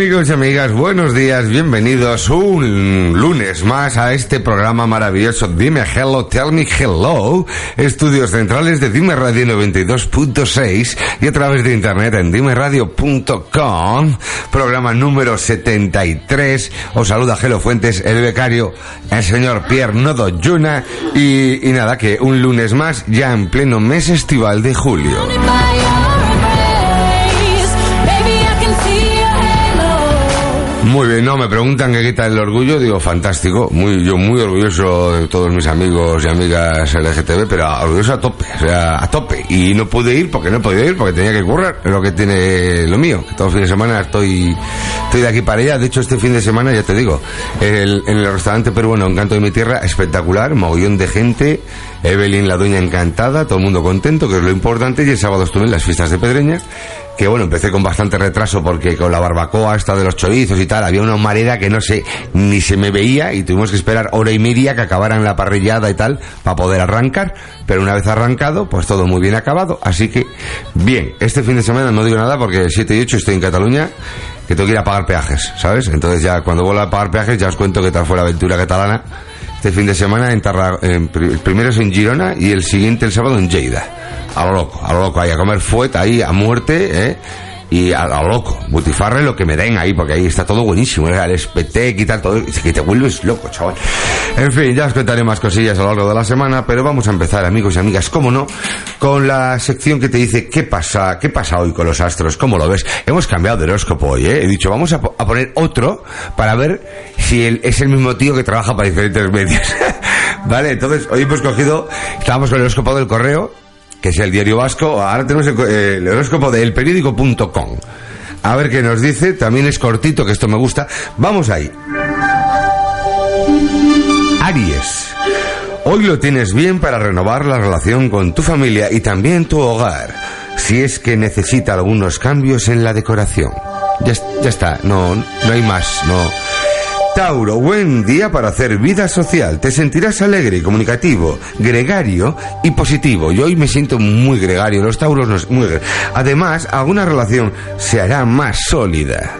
amigos y amigas, buenos días, bienvenidos un lunes más a este programa maravilloso Dime Hello, Tell Me Hello, estudios centrales de Dime Radio 92.6 y a través de internet en dimeradio.com, programa número 73. Os saluda Gelo Fuentes, el becario, el señor Pierre Nodo Yuna y, y nada, que un lunes más ya en pleno mes estival de julio. Muy bien, no, me preguntan qué quita el orgullo, digo, fantástico, muy, yo muy orgulloso de todos mis amigos y amigas LGTB, pero orgulloso a tope, o sea, a tope, y no pude ir porque no he podido ir, porque tenía que currar, lo que tiene lo mío, que todo fin de semana estoy, estoy de aquí para allá, de hecho este fin de semana, ya te digo, el- en el restaurante peruano Encanto de mi Tierra, espectacular, mogollón de gente, Evelyn la dueña encantada, todo el mundo contento, que es lo importante, y el sábado estuve en las fiestas de Pedreña, que bueno, empecé con bastante retraso porque con la barbacoa esta de los chorizos y tal, había una humareda que no sé, ni se me veía y tuvimos que esperar hora y media que acabaran la parrillada y tal para poder arrancar, pero una vez arrancado, pues todo muy bien acabado, así que bien, este fin de semana no digo nada porque el 7 y 8 estoy en Cataluña, que tengo que ir a pagar peajes, ¿sabes? Entonces ya cuando vuelva a pagar peajes ya os cuento qué tal fue la aventura catalana este fin de semana en Tarra- en pri- el primero es en Girona y el siguiente el sábado en Lleida. A lo loco, a lo loco, ahí a comer fuet ahí a muerte, ¿eh? Y a, a lo loco, butifarre lo que me den ahí, porque ahí está todo buenísimo, ¿eh? el y tal, todo, que te vuelves loco, chaval. En fin, ya os contaré más cosillas a lo largo de la semana, pero vamos a empezar, amigos y amigas, cómo no, con la sección que te dice qué pasa, qué pasa hoy con los astros, cómo lo ves. Hemos cambiado de horóscopo hoy, ¿eh? He dicho, vamos a, a poner otro para ver si el- es el mismo tío que trabaja para diferentes medios. vale, entonces hoy hemos cogido, estábamos con el horóscopo del correo, que es el diario vasco, ahora tenemos el, eh, el horóscopo del periódico.com. A ver qué nos dice, también es cortito, que esto me gusta. Vamos ahí. Aries. Hoy lo tienes bien para renovar la relación con tu familia y también tu hogar, si es que necesita algunos cambios en la decoración. Ya, ya está, no, no hay más, no. Tauro, buen día para hacer vida social. Te sentirás alegre, comunicativo, gregario y positivo. Yo hoy me siento muy gregario. Los Tauros no muy Además, alguna relación se hará más sólida.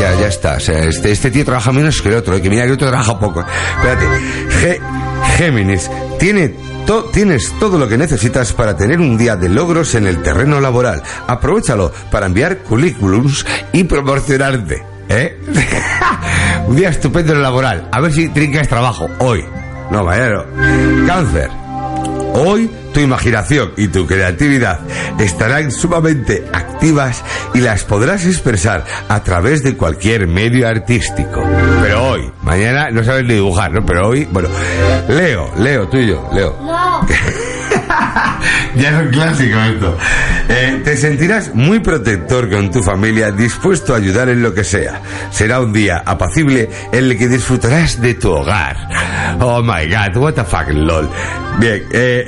Ya, ya está. O sea, este, este tío trabaja menos que el otro. eh, Que mira que el otro trabaja poco. Espérate. Géminis, tiene to- tienes todo lo que necesitas para tener un día de logros en el terreno laboral. Aprovechalo para enviar currículums y promocionarte. ¿Eh? un día estupendo en el laboral. A ver si trincas trabajo hoy. No, mañana no. Cáncer. Hoy tu imaginación y tu creatividad estarán sumamente activas y las podrás expresar a través de cualquier medio artístico. Pero hoy, mañana no sabes ni dibujar, ¿no? Pero hoy, bueno, Leo, Leo, tuyo, Leo. ya es clásico esto. Eh, te sentirás muy protector con tu familia, dispuesto a ayudar en lo que sea. Será un día apacible en el que disfrutarás de tu hogar. Oh my god, what the fuck, lol. Bien, eh,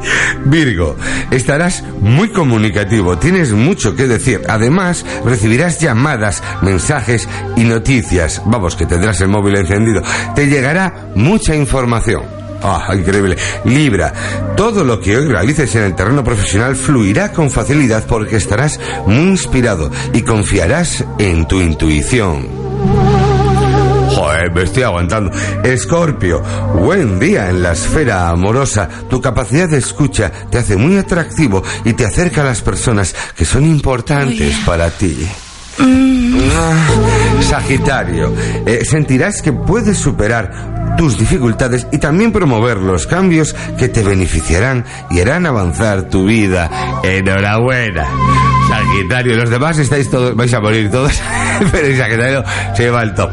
Virgo, estarás muy comunicativo, tienes mucho que decir. Además, recibirás llamadas, mensajes y noticias. Vamos, que tendrás el móvil encendido. Te llegará mucha información. Ah, increíble. Libra, todo lo que hoy realices en el terreno profesional fluirá con facilidad porque estarás muy inspirado y confiarás en tu intuición. Joder, me estoy aguantando. Escorpio, buen día en la esfera amorosa. Tu capacidad de escucha te hace muy atractivo y te acerca a las personas que son importantes para ti. Ah, Sagitario, eh, sentirás que puedes superar tus dificultades y también promover los cambios que te beneficiarán y harán avanzar tu vida. Enhorabuena. Sagitario, los demás estáis todos, vais a morir todos, pero el Sagitario se lleva el top.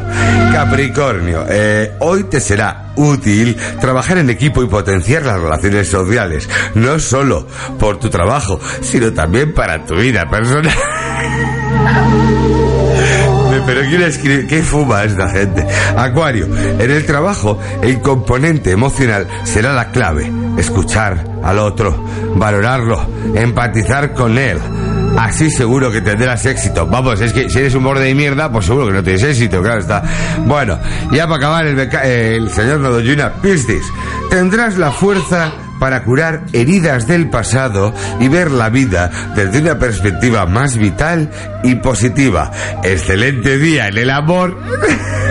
Capricornio, eh, hoy te será útil trabajar en equipo y potenciar las relaciones sociales, no solo por tu trabajo, sino también para tu vida personal. Pero ¿quién escribe? ¿Qué fuma esta gente? Acuario, en el trabajo el componente emocional será la clave. Escuchar al otro, valorarlo, empatizar con él. Así seguro que tendrás éxito. Vamos, es que si eres un borde de mierda, pues seguro que no tienes éxito, claro está. Bueno, ya para acabar el, beca- el señor Nodoyuna Piscis, tendrás la fuerza para curar heridas del pasado y ver la vida desde una perspectiva más vital y positiva. Excelente día en el amor.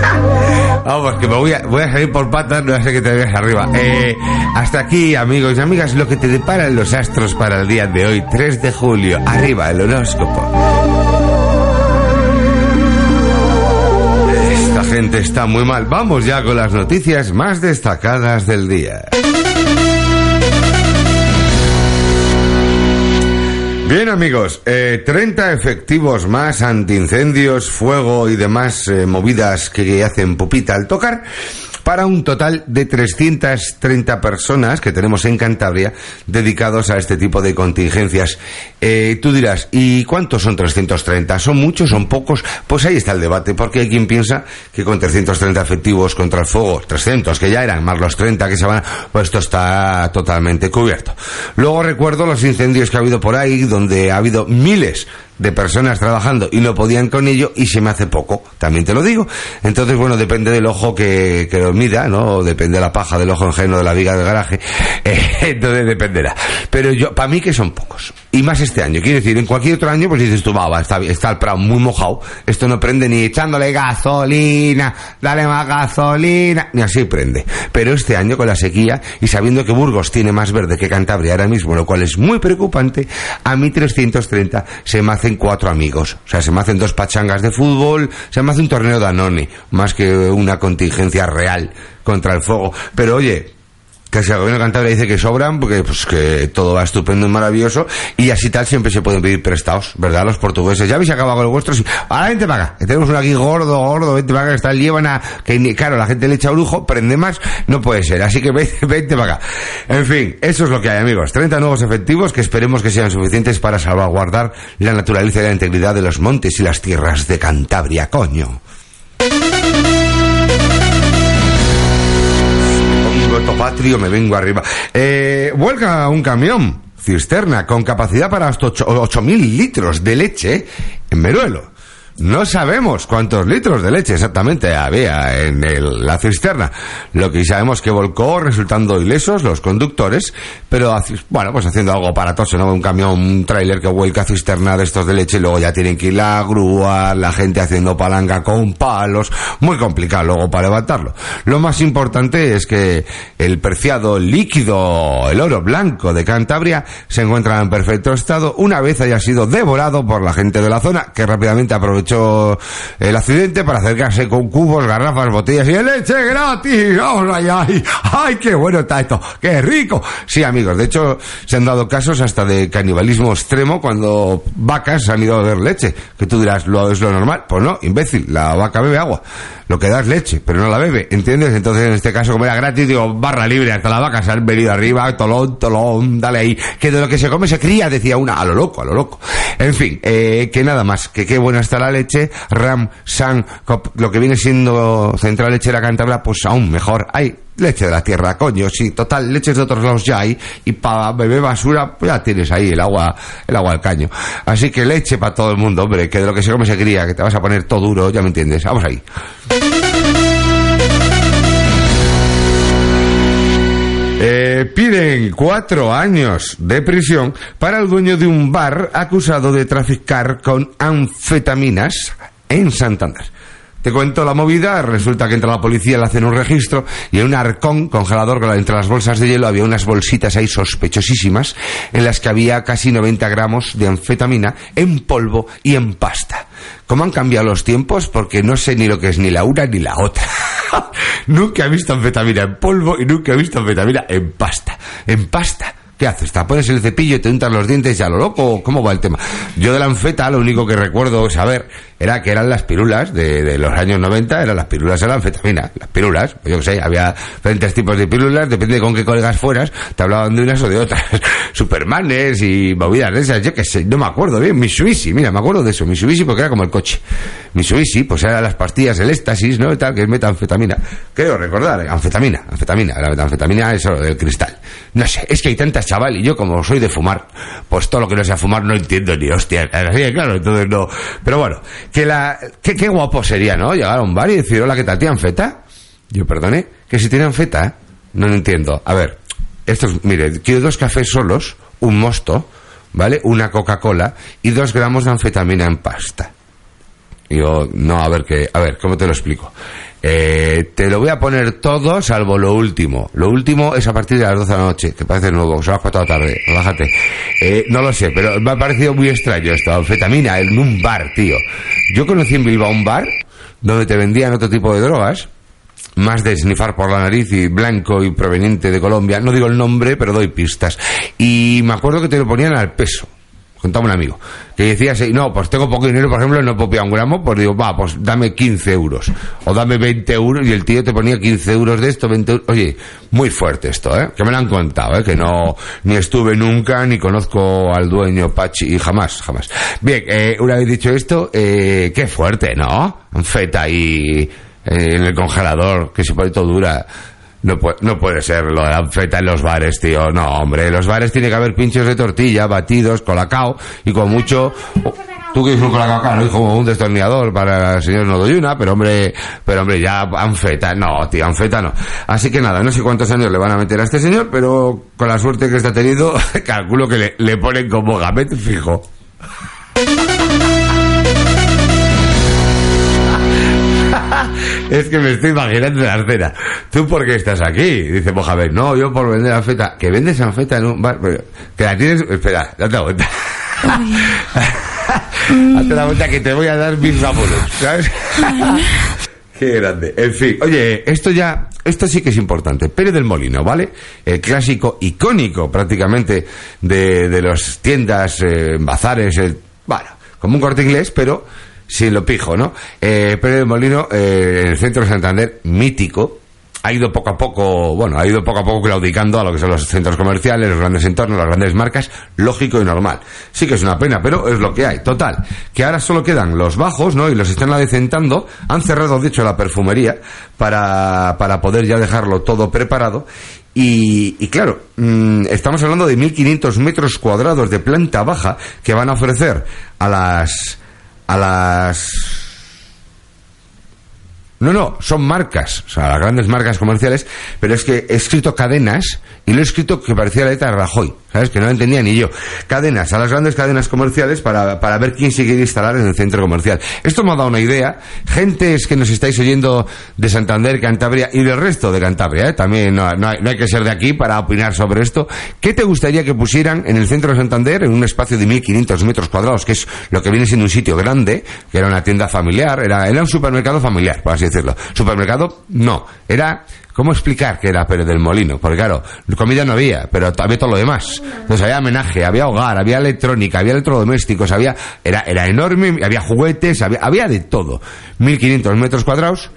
Vamos, que me voy a, voy a salir por patas, no sé que te veas arriba. Eh, hasta aquí, amigos y amigas, lo que te deparan los astros para el día de hoy, 3 de julio. Arriba, el horóscopo. Esta gente está muy mal. Vamos ya con las noticias más destacadas del día. Bien amigos, eh, 30 efectivos más antiincendios, fuego y demás eh, movidas que hacen pupita al tocar para un total de 330 personas que tenemos en Cantabria dedicados a este tipo de contingencias. Eh, tú dirás, ¿y cuántos son 330? ¿Son muchos? ¿Son pocos? Pues ahí está el debate, porque hay quien piensa que con 330 efectivos contra el fuego, 300 que ya eran, más los 30 que se van, pues esto está totalmente cubierto. Luego recuerdo los incendios que ha habido por ahí, donde ha habido miles de personas trabajando y no podían con ello y se me hace poco, también te lo digo. Entonces, bueno, depende del ojo que, que lo mida, ¿no? Depende de la paja del ojo ajeno de la viga del garaje, eh, entonces dependerá. Pero yo, para mí que son pocos. Y más este año, quiero decir, en cualquier otro año, pues dices tú, va, está, está el prado muy mojado, esto no prende ni echándole gasolina, dale más gasolina, ni así prende. Pero este año, con la sequía, y sabiendo que Burgos tiene más verde que Cantabria ahora mismo, lo cual es muy preocupante, a mí 330 se me cuatro amigos. O sea, se me hacen dos pachangas de fútbol, se me hace un torneo de Anone, más que una contingencia real contra el fuego. Pero oye, que si el gobierno de Cantabria dice que sobran, porque pues que todo va estupendo y maravilloso, y así tal siempre se pueden pedir prestados, ¿verdad? Los portugueses, ya habéis acabado con los vuestros, y ahora vente acá, que tenemos uno aquí gordo, gordo, vente acá, que está el Líbana, que claro, la gente le echa lujo, prende más, no puede ser, así que vente, vente acá. En fin, eso es lo que hay, amigos. 30 nuevos efectivos que esperemos que sean suficientes para salvaguardar la naturaleza y la integridad de los montes y las tierras de Cantabria, coño. Topatrio, me vengo arriba. Eh, vuelca un camión cisterna con capacidad para hasta 8.000 litros de leche en Meruelo. No sabemos cuántos litros de leche exactamente había en el- la cisterna. Lo que sabemos que volcó resultando ilesos los conductores, pero bueno, pues haciendo algo aparatoso, ¿no? Un camión, un tráiler que vuelca cisterna de estos de leche y luego ya tienen que ir la grúa, la gente haciendo palanca con palos, muy complicado luego para levantarlo. Lo más importante es que el preciado líquido, el oro blanco de Cantabria, se encuentra en perfecto estado una vez haya sido devorado por la gente de la zona, que rápidamente aprovechó el accidente para acercarse con cubos, garrafas, botellas y leche gratis. ¡Ay, ay! ¡Ay, qué bueno está esto! ¡Qué rico! Sí, amigos, de hecho se han dado casos hasta de canibalismo extremo cuando vacas han ido a beber leche. Que tú dirás, ¿lo es lo normal? Pues no, imbécil, la vaca bebe agua. Lo que da es leche, pero no la bebe, ¿entiendes? Entonces en este caso, como era gratis, digo, barra libre, hasta la vaca se han venido arriba, tolón, tolón, dale ahí. Que de lo que se come se cría, decía una, a lo loco, a lo loco. En fin, eh, que nada más, que qué buena está la leche, Ram, San, Cop- lo que viene siendo Central Lechera Cantabria, pues aún mejor. Hay leche de la tierra, coño, sí, total, leches de otros lados ya hay, y para beber basura, pues ya tienes ahí el agua, el agua del caño. Así que leche para todo el mundo, hombre, que de lo que se come se cría, que te vas a poner todo duro, ya me entiendes. Vamos ahí. Eh, piden cuatro años de prisión para el dueño de un bar acusado de traficar con anfetaminas en Santander. Te cuento la movida, resulta que entra la policía, le hacen un registro y en un arcón congelador con la- entre las bolsas de hielo había unas bolsitas ahí sospechosísimas en las que había casi 90 gramos de anfetamina en polvo y en pasta. ¿Cómo han cambiado los tiempos? Porque no sé ni lo que es ni la una ni la otra. nunca he visto anfetamina en polvo y nunca he visto anfetamina en pasta. En pasta. ¿Qué haces? ¿Te pones el cepillo te untas los dientes ya lo loco? ¿Cómo va el tema? Yo de la anfeta lo único que recuerdo saber era que eran las pirulas de, de los años 90, eran las pirulas de la anfetamina. Las pirulas, yo qué sé, había diferentes tipos de pirulas, depende de con qué colegas fueras, te hablaban de unas o de otras. Supermanes y movidas de esas, yo qué sé, no me acuerdo bien. Mitsubishi, mira, me acuerdo de eso, Mitsubishi porque era como el coche. Mitsubishi, pues eran las pastillas, el éxtasis, ¿no? Tal, que es metanfetamina. Creo recordar, anfetamina, anfetamina, la metanfetamina es el cristal. No sé, es que hay tantas chaval y yo como soy de fumar, pues todo lo que no sea fumar no entiendo ni hostia. Así claro, entonces no. Pero bueno, que la, que, qué guapo sería, ¿no? Llegar a un bar y decir, hola, ¿qué tal? ¿Tienen feta? Yo, perdone, que si tienen feta, no lo entiendo. A ver, esto es, mire, quiero dos cafés solos, un mosto, ¿vale? Una Coca-Cola y dos gramos de anfetamina en pasta. Y yo, no, a ver qué, a ver, ¿cómo te lo explico? Eh, te lo voy a poner todo salvo lo último. Lo último es a partir de las 12 de la noche, que parece nuevo, son las 4 de la tarde, relájate. Eh, no lo sé, pero me ha parecido muy extraño esto, anfetamina en un bar, tío. Yo conocí en Bilbao un bar donde te vendían otro tipo de drogas, más de snifar por la nariz y blanco y proveniente de Colombia. No digo el nombre, pero doy pistas. Y me acuerdo que te lo ponían al peso. Contaba un amigo que decía, no, pues tengo poco dinero, por ejemplo, no puedo un gramo, pues digo, va, pues dame 15 euros. O dame 20 euros y el tío te ponía 15 euros de esto, 20 euros. Oye, muy fuerte esto, ¿eh? Que me lo han contado, ¿eh? Que no, ni estuve nunca, ni conozco al dueño Pachi, y jamás, jamás. Bien, eh, una vez dicho esto, eh, qué fuerte, ¿no? Feta ahí eh, en el congelador, que se pone todo dura. No puede, no puede ser lo de la en los bares, tío. No, hombre, en los bares tiene que haber pinchos de tortilla, batidos, colacao y con mucho... oh, Tú quieres un colacao, claro, como un destornillador para el señor Nodoyuna, pero hombre, pero hombre, ya anfeta, no, tío, anfeta no. Así que nada, no sé cuántos años le van a meter a este señor, pero con la suerte que está tenido, calculo que le, le ponen como gamete fijo. Es que me estoy imaginando la escena. ¿Tú por qué estás aquí? Dice Mohamed. No, yo por vender anfeta. ¿Que vendes anfeta en un bar? Pero, Que la tienes... Espera, date la vuelta. Date la vuelta que te voy a dar mis vámonos, ¿sabes? Qué grande. En fin, oye, esto ya, esto sí que es importante. Pérez del Molino, ¿vale? El clásico icónico prácticamente de, de las tiendas, eh, bazares, el, bueno, como un corte inglés, pero sin lo pijo, ¿no? Eh, Pérez del Molino, eh, el centro de Santander, mítico, ha ido poco a poco, bueno, ha ido poco a poco claudicando a lo que son los centros comerciales, los grandes entornos, las grandes marcas, lógico y normal. Sí que es una pena, pero es lo que hay. Total, que ahora solo quedan los bajos, ¿no? Y los están adecentando. Han cerrado, de hecho, la perfumería para, para poder ya dejarlo todo preparado. Y, y claro, mm, estamos hablando de 1.500 metros cuadrados de planta baja que van a ofrecer a las, a las no, no, son marcas, o sea, las grandes marcas comerciales, pero es que he escrito cadenas y lo he escrito que parecía la letra de Rajoy, ¿sabes? Que no lo entendía ni yo. Cadenas, a las grandes cadenas comerciales para, para ver quién se quiere instalar en el centro comercial. Esto me ha dado una idea. Gentes que nos estáis oyendo de Santander, Cantabria y del resto de Cantabria, ¿eh? También no, no, hay, no hay que ser de aquí para opinar sobre esto. ¿Qué te gustaría que pusieran en el centro de Santander, en un espacio de 1.500 metros cuadrados, que es lo que viene siendo un sitio grande, que era una tienda familiar, era, era un supermercado familiar, por así Supermercado, no. Era, ¿cómo explicar que era Pérez del Molino? Porque claro, comida no había, pero había todo lo demás. Entonces había homenaje, había hogar, había electrónica, había electrodomésticos, había, era, era enorme, había juguetes, había, había de todo. 1500 metros cuadrados.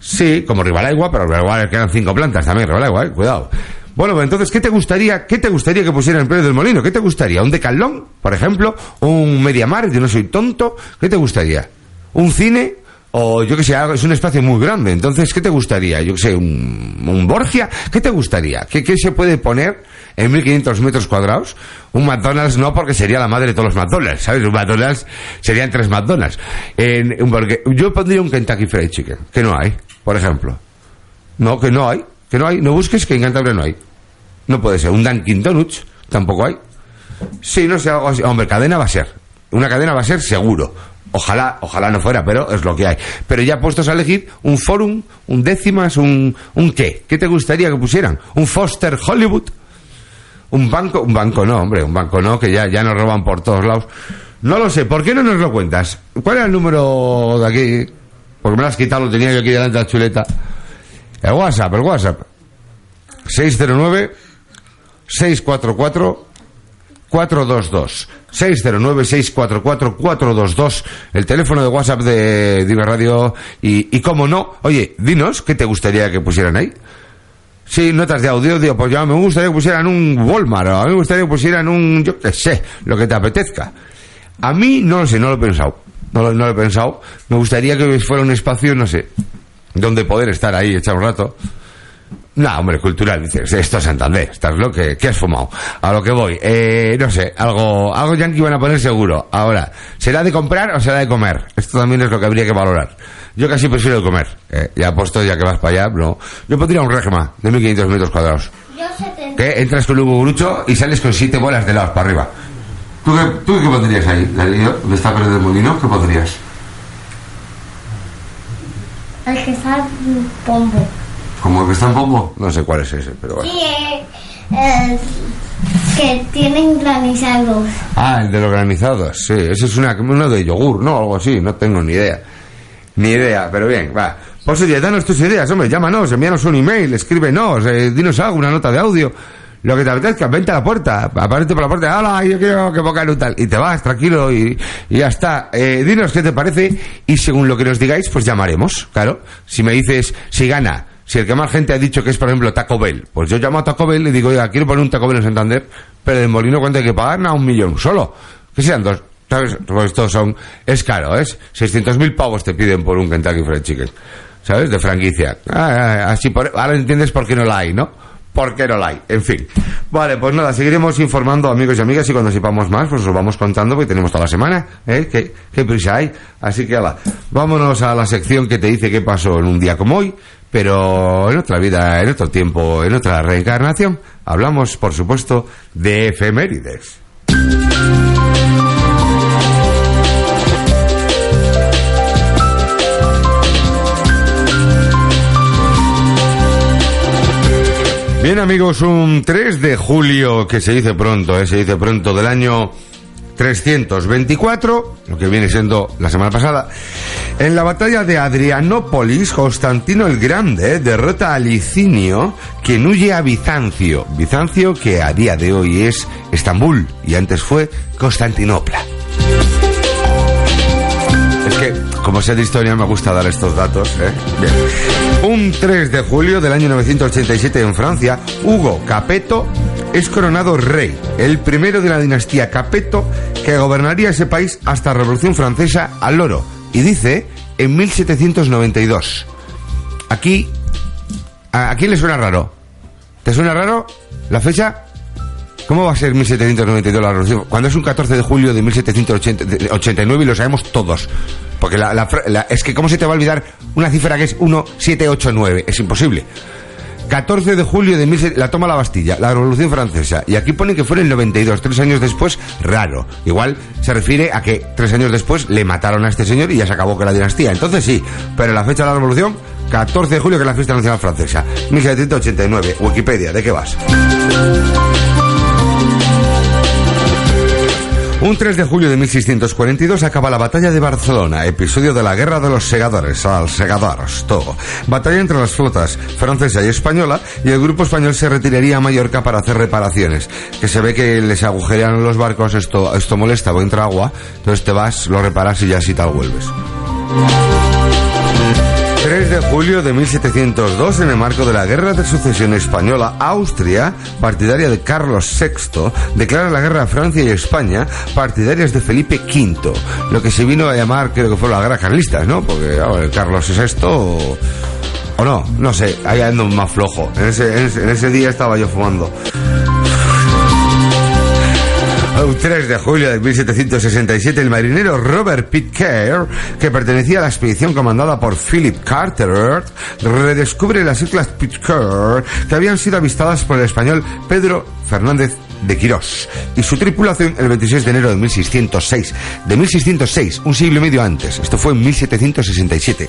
Sí, como Rivalaigua, pero Rivalaigua quedan cinco plantas también, Rivalaigua, eh, cuidado. Bueno, pues entonces, ¿qué te gustaría, qué te gustaría que pusieran en Pérez del Molino? ¿Qué te gustaría? ¿Un decalón, por ejemplo? ¿Un Mediamar? Yo no soy tonto. ¿Qué te gustaría? ¿Un cine? O yo que sé, es un espacio muy grande. Entonces, ¿qué te gustaría? Yo que sé, un, un Borgia. ¿Qué te gustaría? ¿Qué, ¿Qué se puede poner en 1500 metros cuadrados? Un McDonald's no, porque sería la madre de todos los McDonald's, ¿sabes? Un McDonald's serían tres McDonald's. En, burger- yo pondría un Kentucky Fried Chicken, que no hay, por ejemplo. No, que no hay. Que no hay. No busques que en Cantabria no hay. No puede ser. Un Dunkin' Donuts tampoco hay. Sí, no sé, algo. Hombre, cadena va a ser. Una cadena va a ser seguro. Ojalá, ojalá no fuera, pero es lo que hay. Pero ya puestos a elegir un Forum, un Décimas, un, un qué. ¿Qué te gustaría que pusieran? ¿Un Foster Hollywood? ¿Un banco? Un banco no, hombre, un banco no, que ya, ya nos roban por todos lados. No lo sé, ¿por qué no nos lo cuentas? ¿Cuál era el número de aquí? Porque me lo has quitado, lo tenía yo aquí delante de la chuleta. El WhatsApp, el WhatsApp. 609 644 422 609 644 422 el teléfono de WhatsApp de Diva Radio y, y como no, oye, dinos qué te gustaría que pusieran ahí. Sí, notas de audio, digo, pues ya me gustaría que pusieran un Walmart, o a mí me gustaría que pusieran un, yo qué sé, lo que te apetezca. A mí no lo sé, no lo he pensado. No lo, no lo he pensado. Me gustaría que fuera un espacio, no sé, donde poder estar ahí, echar un rato. No, hombre, cultural, dices, esto es Santander, estás lo que, ¿qué has fumado? A lo que voy, eh, no sé, algo, algo yankee van a poner seguro. Ahora, ¿será de comprar o será de comer? Esto también es lo que habría que valorar. Yo casi prefiero comer, eh, ya puesto, ya que vas para allá, no. Yo pondría un regma de 1500 metros cuadrados. Yo 70. que entras con un cucurucho y sales con siete bolas de lados para arriba. ¿Tú qué, tú qué pondrías ahí, Darío? ¿Dónde está Pérez del Molino? ¿Qué pondrías? El que está pombo. ¿Como el que está en pombo? No sé cuál es ese, pero bueno. Sí, eh, eh, que tienen granizados. Ah, el de los granizados, sí. Ese es una, uno de yogur, ¿no? Algo así, no tengo ni idea. Ni idea, pero bien, va. Pues oye, danos tus ideas, hombre, llámanos, envíanos un email, escríbenos, eh, dinos algo, una nota de audio. Lo que te apetezca, vente a la puerta, aparece por la puerta, hola, yo quiero que pongan un tal, y te vas tranquilo y, y ya está. Eh, dinos qué te parece y según lo que nos digáis, pues llamaremos, claro. Si me dices, si gana, si el que más gente ha dicho que es, por ejemplo, Taco Bell, pues yo llamo a Taco Bell y digo, oiga, quiero poner un Taco Bell en Santander, pero el molino cuánto hay que pagar, a un millón solo. Que sean dos, ¿sabes? Pues estos son, es caro, ¿es? 600.000 pavos te piden por un Kentucky Fried Chicken, ¿sabes? De franquicia. Ah, ah, así por, ahora entiendes por qué no la hay, ¿no? ¿Por qué no la hay? En fin. Vale, pues nada, seguiremos informando amigos y amigas y cuando sepamos más, pues os vamos contando porque tenemos toda la semana, ¿eh? ¿Qué, qué prisa hay? Así que, ala, vámonos a la sección que te dice qué pasó en un día como hoy, pero en otra vida, en otro tiempo, en otra reencarnación, hablamos, por supuesto, de efemérides. Bien amigos, un 3 de julio que se dice pronto, ¿eh? se dice pronto del año 324, lo que viene siendo la semana pasada, en la batalla de Adrianópolis, Constantino el Grande derrota a Licinio, quien huye a Bizancio. Bizancio que a día de hoy es Estambul y antes fue Constantinopla. Como sé de historia, me gusta dar estos datos. ¿eh? Un 3 de julio del año 987 en Francia, Hugo Capeto es coronado rey, el primero de la dinastía Capeto que gobernaría ese país hasta la Revolución Francesa al loro. Y dice en 1792. Aquí, ¿a, a quién le suena raro? ¿Te suena raro la fecha? ¿Cómo va a ser 1792 la revolución? Cuando es un 14 de julio de 1789 y lo sabemos todos. Porque la, es que ¿cómo se te va a olvidar una cifra que es 1789? Es imposible. 14 de julio de 17... La toma la Bastilla, la Revolución Francesa. Y aquí pone que fue en el 92, tres años después, raro. Igual se refiere a que tres años después le mataron a este señor y ya se acabó con la dinastía. Entonces sí, pero la fecha de la Revolución, 14 de julio, que es la fiesta nacional francesa. 1789. Wikipedia, ¿de qué vas? Un 3 de julio de 1642 acaba la batalla de Barcelona, episodio de la Guerra de los Segadores, al Segadores, todo. Batalla entre las flotas francesa y española y el grupo español se retiraría a Mallorca para hacer reparaciones. Que se ve que les agujerean los barcos, esto, esto molesta, o entra agua, entonces te vas, lo reparas y ya así tal vuelves. 3 de julio de 1702, en el marco de la Guerra de Sucesión Española, Austria, partidaria de Carlos VI, declara la guerra a Francia y España, partidarias de Felipe V, lo que se vino a llamar, creo que fue la guerra carlista, ¿no? Porque Carlos es esto o, o, no, no sé, ahí ando más flojo. En ese, en ese día estaba yo fumando. Un 3 de julio de 1767, el marinero Robert Pitcairn, que pertenecía a la expedición comandada por Philip Carteret, redescubre las islas Pitcairn que habían sido avistadas por el español Pedro Fernández de Quirós y su tripulación el 26 de enero de 1606. De 1606, un siglo y medio antes. Esto fue en 1767.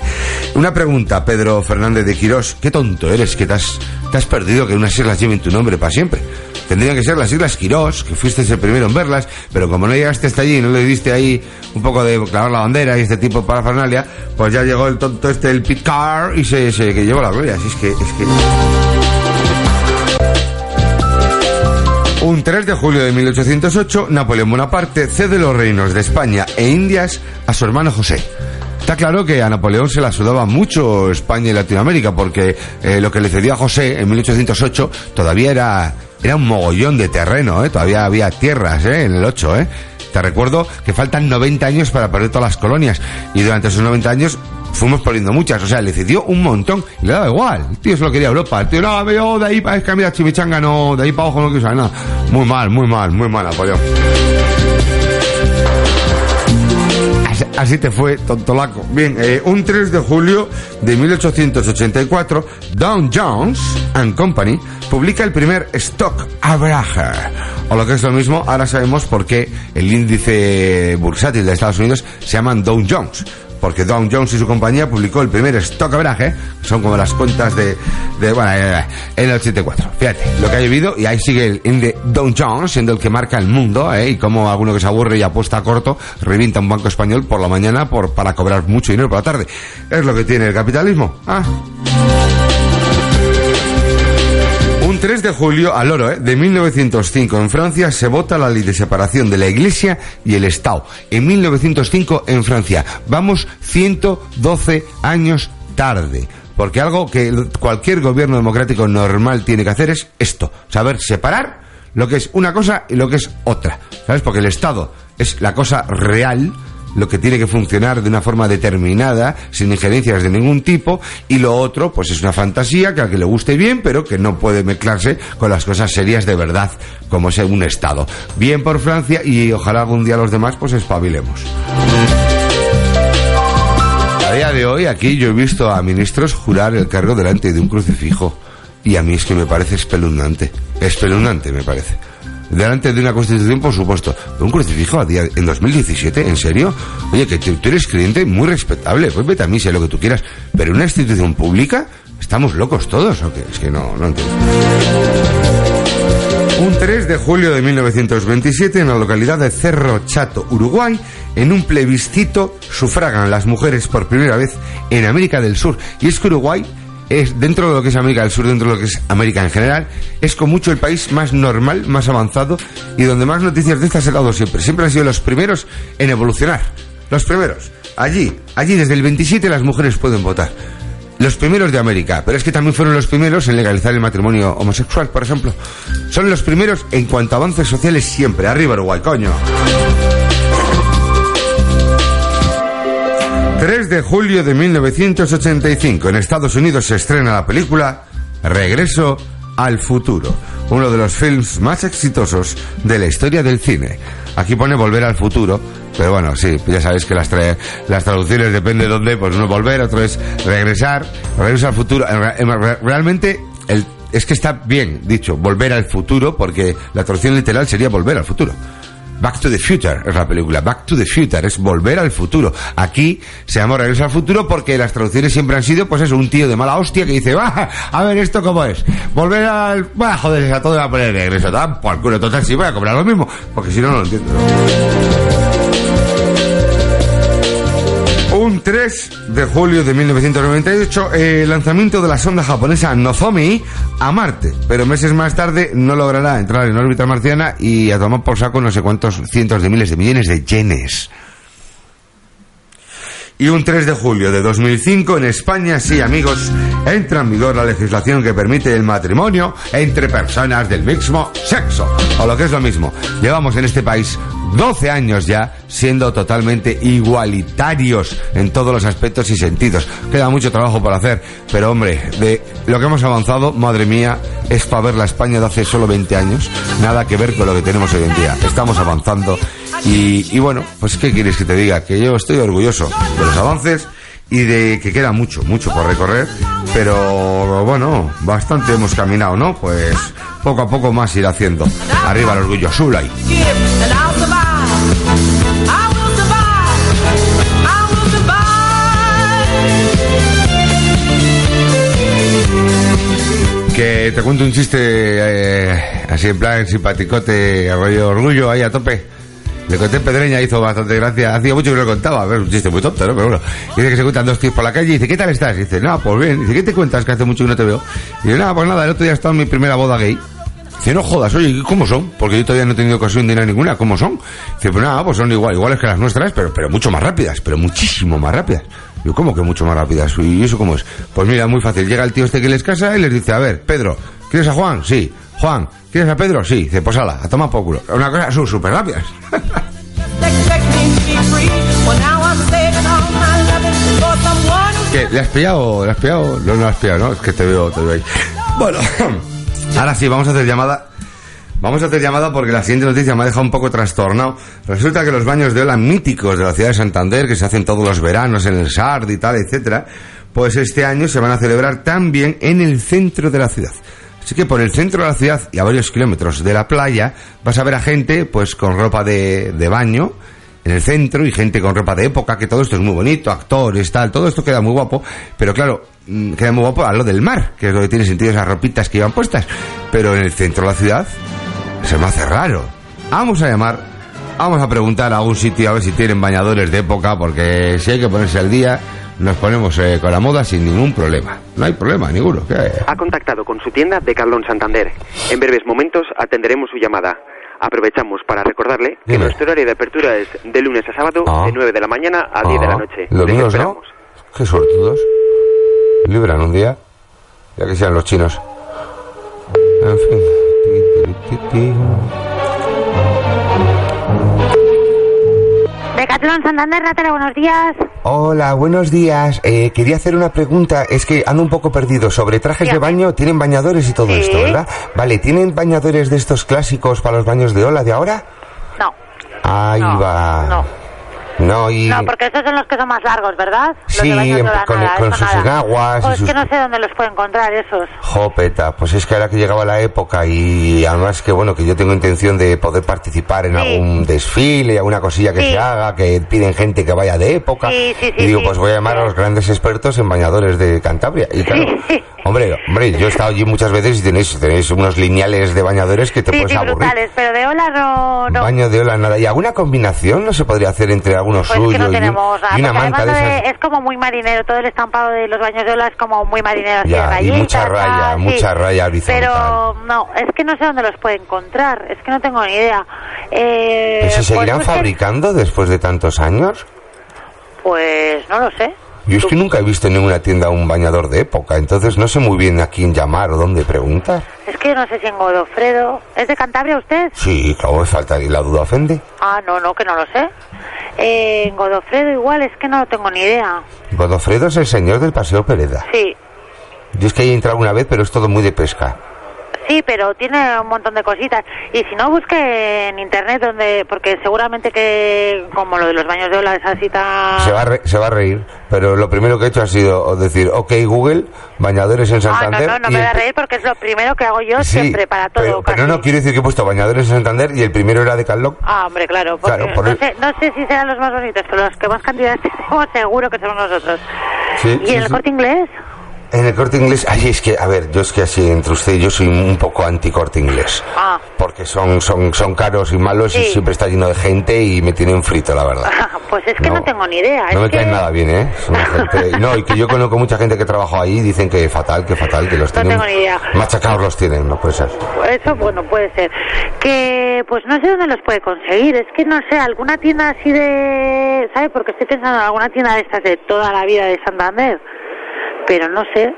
Una pregunta, Pedro Fernández de Quirós. Qué tonto eres que te has, te has perdido que unas islas lleven tu nombre para siempre. Tendrían que ser las Islas Quirós, que fuiste el primero en verlas, pero como no llegaste hasta allí y no le diste ahí un poco de clavar la bandera y este tipo de parafernalia, pues ya llegó el tonto este, el Pitcar, y se, se que llevó la gloria. Así es que, es que... Un 3 de julio de 1808, Napoleón Bonaparte cede los reinos de España e Indias a su hermano José. Está claro que a Napoleón se la sudaba mucho España y Latinoamérica, porque eh, lo que le cedió a José en 1808 todavía era, era un mogollón de terreno, ¿eh? todavía había tierras ¿eh? en el 8. ¿eh? Te recuerdo que faltan 90 años para perder todas las colonias, y durante esos 90 años fuimos poniendo muchas, o sea, le cedió un montón y le daba igual. El tío se lo quería Europa. El tío, no, yo de ahí para es que mira chimichanga, no, de ahí para abajo no quiero saber nada. Muy mal, muy mal, muy mal, Napoleón. Así te fue, tontolaco. Bien, eh, un 3 de julio de 1884, Dow Jones and Company publica el primer stock average. O lo que es lo mismo, ahora sabemos por qué el índice bursátil de Estados Unidos se llama Dow Jones porque Dow Jones y su compañía publicó el primer stock average, son como las cuentas de, bueno, en el 84. Fíjate, lo que ha llovido y ahí sigue el índice Dow Jones, siendo el que marca el mundo, ¿eh? y como alguno que se aburre y apuesta a corto, revienta un banco español por la mañana por, para cobrar mucho dinero por la tarde. Es lo que tiene el capitalismo. Ah. 3 de julio, al oro, ¿eh? de 1905, en Francia se vota la ley de separación de la Iglesia y el Estado. En 1905, en Francia. Vamos 112 años tarde. Porque algo que cualquier gobierno democrático normal tiene que hacer es esto, saber separar lo que es una cosa y lo que es otra. ¿Sabes? Porque el Estado es la cosa real, lo que tiene que funcionar de una forma determinada, sin injerencias de ningún tipo, y lo otro, pues es una fantasía que a que le guste bien, pero que no puede mezclarse con las cosas serias de verdad, como es un Estado. Bien por Francia y ojalá algún día los demás pues espabilemos. A día de hoy aquí yo he visto a ministros jurar el cargo delante de un crucifijo y a mí es que me parece espeluznante, espeluznante me parece delante de una constitución, por supuesto. un crucifijo a día, en 2017, ¿en serio? Oye, que tú, eres cliente muy respetable, pues vete a mí, sé lo que tú quieras. Pero una institución pública, ¿estamos locos todos o qué? Es que no, no entiendo. Un 3 de julio de 1927, en la localidad de Cerro Chato, Uruguay, en un plebiscito sufragan las mujeres por primera vez en América del Sur. Y es que Uruguay es dentro de lo que es América del Sur, dentro de lo que es América en general, es con mucho el país más normal, más avanzado y donde más noticias de estas he dado siempre. Siempre han sido los primeros en evolucionar. Los primeros. Allí, allí desde el 27 las mujeres pueden votar. Los primeros de América, pero es que también fueron los primeros en legalizar el matrimonio homosexual, por ejemplo. Son los primeros en cuanto a avances sociales siempre. Arriba Uruguay, coño. 3 de julio de 1985 en Estados Unidos se estrena la película Regreso al futuro, uno de los films más exitosos de la historia del cine. Aquí pone Volver al futuro, pero bueno, sí, ya sabéis que las, las traducciones depende de dónde, pues uno volver, otro es regresar, regreso al futuro. Realmente el, es que está bien dicho, volver al futuro, porque la traducción literal sería volver al futuro. Back to the Future es la película. Back to the Future es volver al futuro. Aquí se llama Regreso al futuro porque las traducciones siempre han sido, pues eso, un tío de mala hostia que dice, va, a ver esto cómo es. Volver al, va, joder, a todo va a poner regreso. por culo, total, sí voy a cobrar lo mismo. Porque si no, no lo entiendo. Un 3 de julio de 1998, el lanzamiento de la sonda japonesa Nozomi a Marte, pero meses más tarde no logrará entrar en órbita marciana y a tomar por saco no sé cuántos cientos de miles de millones de yenes. Y un 3 de julio de 2005 en España, sí amigos, entra en vigor la legislación que permite el matrimonio entre personas del mismo sexo. O lo que es lo mismo, llevamos en este país 12 años ya siendo totalmente igualitarios en todos los aspectos y sentidos. Queda mucho trabajo por hacer, pero hombre, de lo que hemos avanzado, madre mía, es para ver la España de hace solo 20 años, nada que ver con lo que tenemos hoy en día. Estamos avanzando y, bueno, pues ¿qué quieres que te diga? Que yo estoy orgulloso de los avances y de que queda mucho, mucho por recorrer, pero bueno, bastante hemos caminado, ¿no? Pues poco a poco más ir haciendo. Arriba el orgullo, Sulay. Que te cuento un chiste eh, así en plan simpaticote, rollo orgullo ahí a tope. Le conté Pedreña, hizo bastante gracia. Hacía mucho que no lo contaba. A ver, un muy tonto, ¿no? Pero bueno. Dice que se cuentan dos tíos por la calle y dice, ¿qué tal estás? Y dice, no, pues bien. Dice, ¿qué te cuentas? Que hace mucho que no te veo. Y dice, nada, pues nada, el otro día he estado en mi primera boda gay. Dice, no jodas, oye, ¿cómo son? Porque yo todavía no he tenido ocasión de ir a ninguna. ¿Cómo son? Dice, pues nada, pues son igual, iguales que las nuestras, pero, pero mucho más rápidas, pero muchísimo más rápidas. Yo, ¿cómo que mucho más rápidas? ¿Y eso cómo es? Pues mira, muy fácil. Llega el tío este que les casa y les dice, a ver, Pedro, ¿quieres a Juan? Sí. Juan, ¿quieres a Pedro? Sí. Dice, pues ala, a tomar por. Una cosa, súper rápidas. ¿Qué? ¿Le has pillado? ¿Le has pillado? No, no has pillado, ¿no? Es que te veo, te veo ahí. Bueno, ahora sí, vamos a hacer llamada. Vamos a hacer llamada porque la siguiente noticia me ha dejado un poco trastornado. Resulta que los baños de ola míticos de la ciudad de Santander, que se hacen todos los veranos en el Sard y tal, etcétera, pues este año se van a celebrar también en el centro de la ciudad. Así que por el centro de la ciudad y a varios kilómetros de la playa vas a ver a gente pues con ropa de, de baño en el centro y gente con ropa de época, que todo esto es muy bonito, actores, tal, todo esto queda muy guapo, pero claro, mm, queda muy guapo a lo del mar, que es lo que tiene sentido esas ropitas que iban puestas, pero en el centro de la ciudad se me hace raro. Vamos a llamar, vamos a preguntar a algún sitio a ver si tienen bañadores de época, porque si hay que ponerse al día, nos ponemos eh, con la moda sin ningún problema. No hay problema ninguno. ¿qué? Ha contactado con su tienda de Carlón Santander. En breves momentos atenderemos su llamada. Aprovechamos para recordarle que Dime. nuestro horario de apertura es de lunes a sábado Ah. de 9 de la mañana a 10 de la Ah, noche. Los míos no. Qué suertudos. Libran un día. Ya que sean los chinos. En fin. Santander, Natalia, buenos días. Hola, buenos días. Eh, quería hacer una pregunta. Es que ando un poco perdido. Sobre trajes de baño, ¿tienen bañadores y todo Sí. esto, verdad? Vale, ¿tienen bañadores de estos clásicos para los baños de ola de ahora? No. Ahí no, va. No, No, y... no, porque estos son los que son más largos, ¿verdad? Los Sí, de con- nada, con eso sus enaguas sus- que no sé dónde los puedo encontrar esos. Jopeta, pues es que ahora que llegaba la época y además que bueno, que yo tengo intención de poder participar en Sí. algún desfile, alguna cosilla que Sí. se haga, que piden gente que vaya de época. Sí, y digo, pues voy a llamar a los grandes expertos en bañadores de Cantabria. Y claro, Sí. hombre, hombre, yo he estado allí muchas veces y tenéis, tenéis unos lineales de bañadores que te Sí, puedes sí, aburrir. brutales, pero de ola no... no. Baño de ola, nada. ¿Y alguna combinación no se podría hacer entre algunos Pues suyos que no tenemos y, una manta de esas? es como muy marinero, todo el estampado de los baños de ola es como muy marinero, así Ya, y rayitas, mucha raya, tal, sí. mucha raya horizontal. Pero no, es que no sé dónde los puede encontrar, es que no tengo ni idea. Eh, ¿Pero se pues seguirán busquen- fabricando después de tantos años? Pues no lo sé. Yo es que nunca he visto en ninguna tienda un bañador de época, entonces no sé muy bien a quién llamar o dónde preguntar. Es que no sé si en Godofredo... ¿Es de Cantabria usted? Sí, claro, falta y la duda ofende. Ah, no, no, que no lo sé. Eh, en Godofredo igual, es que no tengo ni idea. Godofredo es el señor del Paseo Pereda. Sí, Yo es que he entrado una vez, pero es todo muy de pesca. Sí, pero tiene un montón de cositas. Y si no, busque en internet donde... Porque seguramente que, como lo de los baños de ola es así tan... Se va, a re- se va a reír, pero lo primero que he hecho ha sido decir, ok Google, bañadores en Ah, no, Santander. no, no me voy a reír porque es lo primero que hago yo Sí, siempre para todo. Pero, pero no quiero decir que he puesto bañadores en Santander y el primero era de Calloc. Ah, hombre, claro, Claro, por no, el- sé, no sé si serán los más bonitos, pero los que más cantidad tenemos seguro que somos nosotros. Sí, ¿Y sí, en el corte inglés? En el corte inglés, ay, es que, a ver, yo es que así entre usted y yo soy un poco anti corte inglés. Ah. Porque son, son, son caros y malos y siempre está lleno de gente y me tienen frito, la verdad. Pues es que no, tengo ni idea. No es me que... caen nada bien, ¿eh? Gente- no, y que yo conozco mucha gente que trabajó ahí y dicen que fatal, que fatal, que los No tienen. tengo ni idea. Machacados los tienen, no puede ser. Eso, bueno, puede ser. Que, pues no sé dónde los puede conseguir. Es que no sé, alguna tienda así de. ¿Sabe? Porque estoy pensando en alguna tienda de estas de toda la vida de Santander. Pero no sé.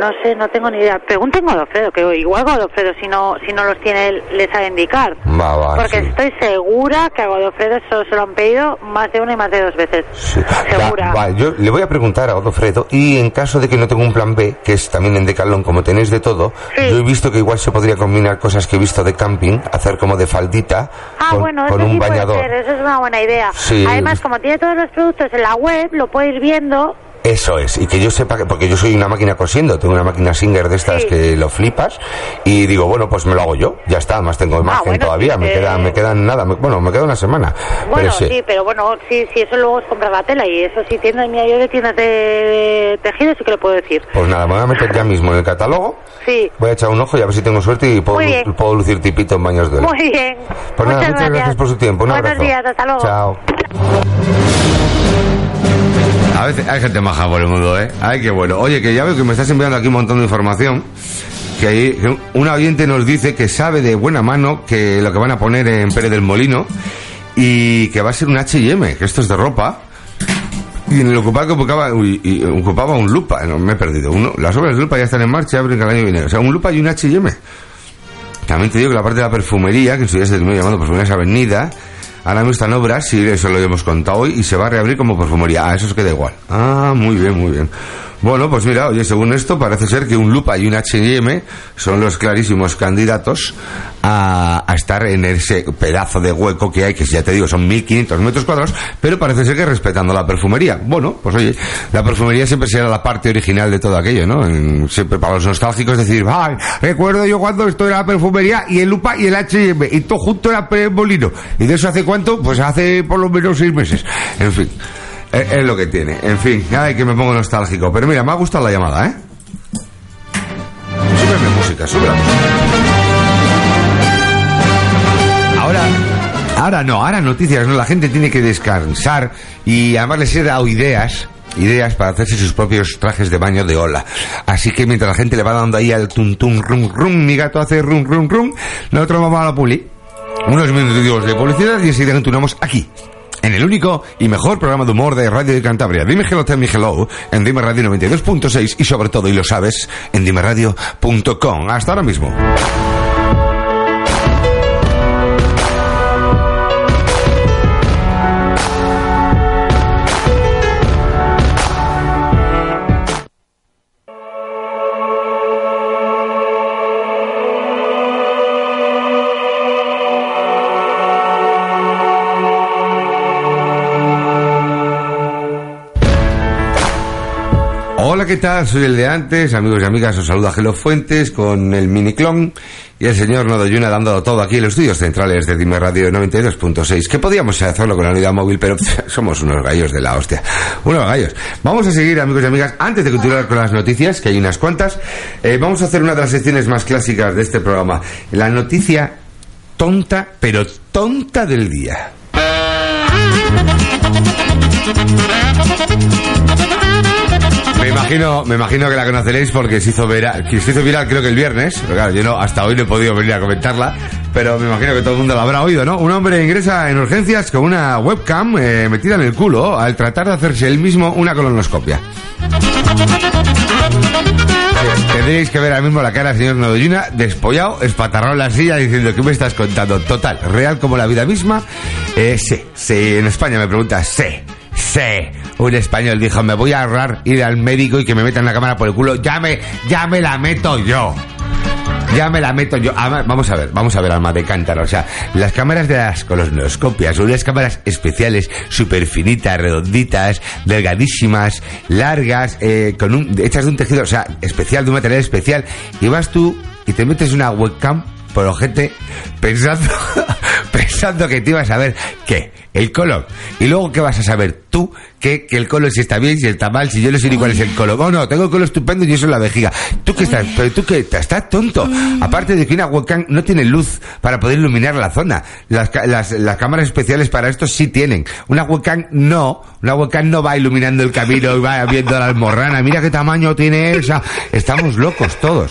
No sé, no tengo ni idea. Pregunten a Godofredo, que igual Godofredo, si no, si no los tiene, él les sabe indicar. Va, va, Porque sí. estoy segura que a Godofredo eso se lo han pedido más de una y más de dos veces. Sí. Segura. Va, yo le voy a preguntar a Godofredo y en caso de que no tenga un plan B, que es también en Decathlon, como tenéis de todo, Sí. yo he visto que igual se podría combinar cosas que he visto de camping, hacer como de faldita Ah, con, bueno, con eso un bañador. ser, eso es una buena idea. Además, como tiene todos los productos en la web, lo puede ir viendo. Eso es, y que yo sepa que, porque yo soy una máquina cosiendo, tengo una máquina Singer de estas Sí. que lo flipas, y digo, bueno, pues me lo hago yo, ya está, más tengo margen Ah, bueno, todavía, sí, me eh. queda, me quedan nada, me- bueno, me queda una semana. Bueno, pero sí. sí, pero bueno, sí, sí, eso luego es comprar la tela y eso sí, tiendas, mira, yo de tiendas de, de tejido sí que lo puedo decir. Pues nada, me voy a meter ya mismo en el catálogo, Sí, voy a echar un ojo y a ver si tengo suerte y puedo, puedo lucir tipito en baños de ola. muy bien. Pues nada, muchas gracias por su tiempo, un Buenos abrazo. días, hasta luego. Chao. A veces hay gente maja por el mundo, ¿eh? Ay, qué bueno. Oye, que ya veo que me estás enviando aquí un montón de información. Que, ahí, que un oyente nos dice que sabe de buena mano que lo que van a poner en Pérez del Molino y que va a ser un H&M, que esto es de ropa. Y en el ocupado que ocupaba, uy, y ocupaba un lupa, no, me he perdido. Uno, las obras de lupa ya están en marcha, abren cada año viene. O sea, un lupa y un H&M. También te digo que la parte de la perfumería, que en su día se terminó llamando Perfumerías Avenida, ahora mismo están obras, y eso lo hemos contado hoy, y se va a reabrir como perfumería. Ah, eso se queda igual. Ah, muy bien, muy bien. Bueno, pues mira, oye, según esto parece ser que un Lupa y un H&M son los clarísimos candidatos a, a estar en ese pedazo de hueco que hay, que ya te digo, son 1500 metros cuadrados, pero parece ser que respetando la perfumería. Bueno, pues oye, la perfumería siempre será la parte original de todo aquello, ¿no? Siempre para los nostálgicos decir, ay, recuerdo yo cuando esto era la perfumería y el Lupa y el H&M, y todo junto era molino. ¿Y de eso hace cuánto? Pues hace por lo menos seis meses. En fin. Es, es lo que tiene. En fin, ay, que me pongo nostálgico. Pero mira, me ha gustado la llamada, ¿eh? Súbeme música, súbela. Ahora, ahora no, ahora noticias, no. La gente tiene que descansar y además les he dado ideas. Ideas para hacerse sus propios trajes de baño de ola. Así que mientras la gente le va dando ahí al tum tum rum rum, mi gato hace rum rum rum, nosotros vamos a la puli. Unos minutos de publicidad y enseguida continuamos aquí. En el único y mejor programa de humor de Radio de Cantabria. Dime hello, tell me hello, en Dime Radio 92.6 y sobre todo, y lo sabes, en dimeradio.com. Hasta ahora mismo. ¿Qué tal? Soy el de antes, amigos y amigas, os saluda Gelo Fuentes con el miniclon y el señor Nodoyuna dándolo todo aquí en los estudios centrales de Dime Radio 92.6. Que podíamos hacerlo con la unidad móvil, pero somos unos gallos de la hostia. Unos gallos. Vamos a seguir, amigos y amigas, antes de continuar con las noticias, que hay unas cuantas, eh, vamos a hacer una de las secciones más clásicas de este programa. La noticia tonta, pero tonta del día. Imagino, me imagino que la conoceréis porque se hizo, viral, se hizo viral creo que el viernes, pero claro, yo no, hasta hoy no he podido venir a comentarla, pero me imagino que todo el mundo la habrá oído, ¿no? Un hombre ingresa en urgencias con una webcam eh, metida en el culo al tratar de hacerse él mismo una colonoscopia. Tendréis que ver ahora mismo la cara del señor Nodoyuna, despollado, espatarrado en la silla, diciendo, ¿qué me estás contando? Total, real como la vida misma. Eh, sí, sí, en España me pregunta, sí, sí. Un español dijo, me voy a ahorrar ir al médico y que me metan la cámara por el culo, ya me, ya me la meto yo. Ya me la meto yo. Vamos a ver, vamos a ver, alma de cántaro. O sea, las cámaras de las colonoscopias son unas cámaras especiales, súper finitas, redonditas, delgadísimas, largas, eh, con un, hechas de un tejido, o sea, especial, de un material especial. Y vas tú y te metes una webcam por ojete pensando, pensando que te ibas a ver qué, el color. Y luego, ¿qué vas a saber tú? Que, que el color si está bien, si está mal, si yo no sé ni cuál es el color. Oh, no, tengo el color estupendo y eso en la vejiga. ¿Tú qué estás? Pero tú qué, estás tonto. Aparte de que una webcam no tiene luz para poder iluminar la zona. Las, las, las cámaras especiales para esto sí tienen. Una webcam no. Una webcam no va iluminando el camino y va viendo la almorrana. Mira qué tamaño tiene esa. Estamos locos todos.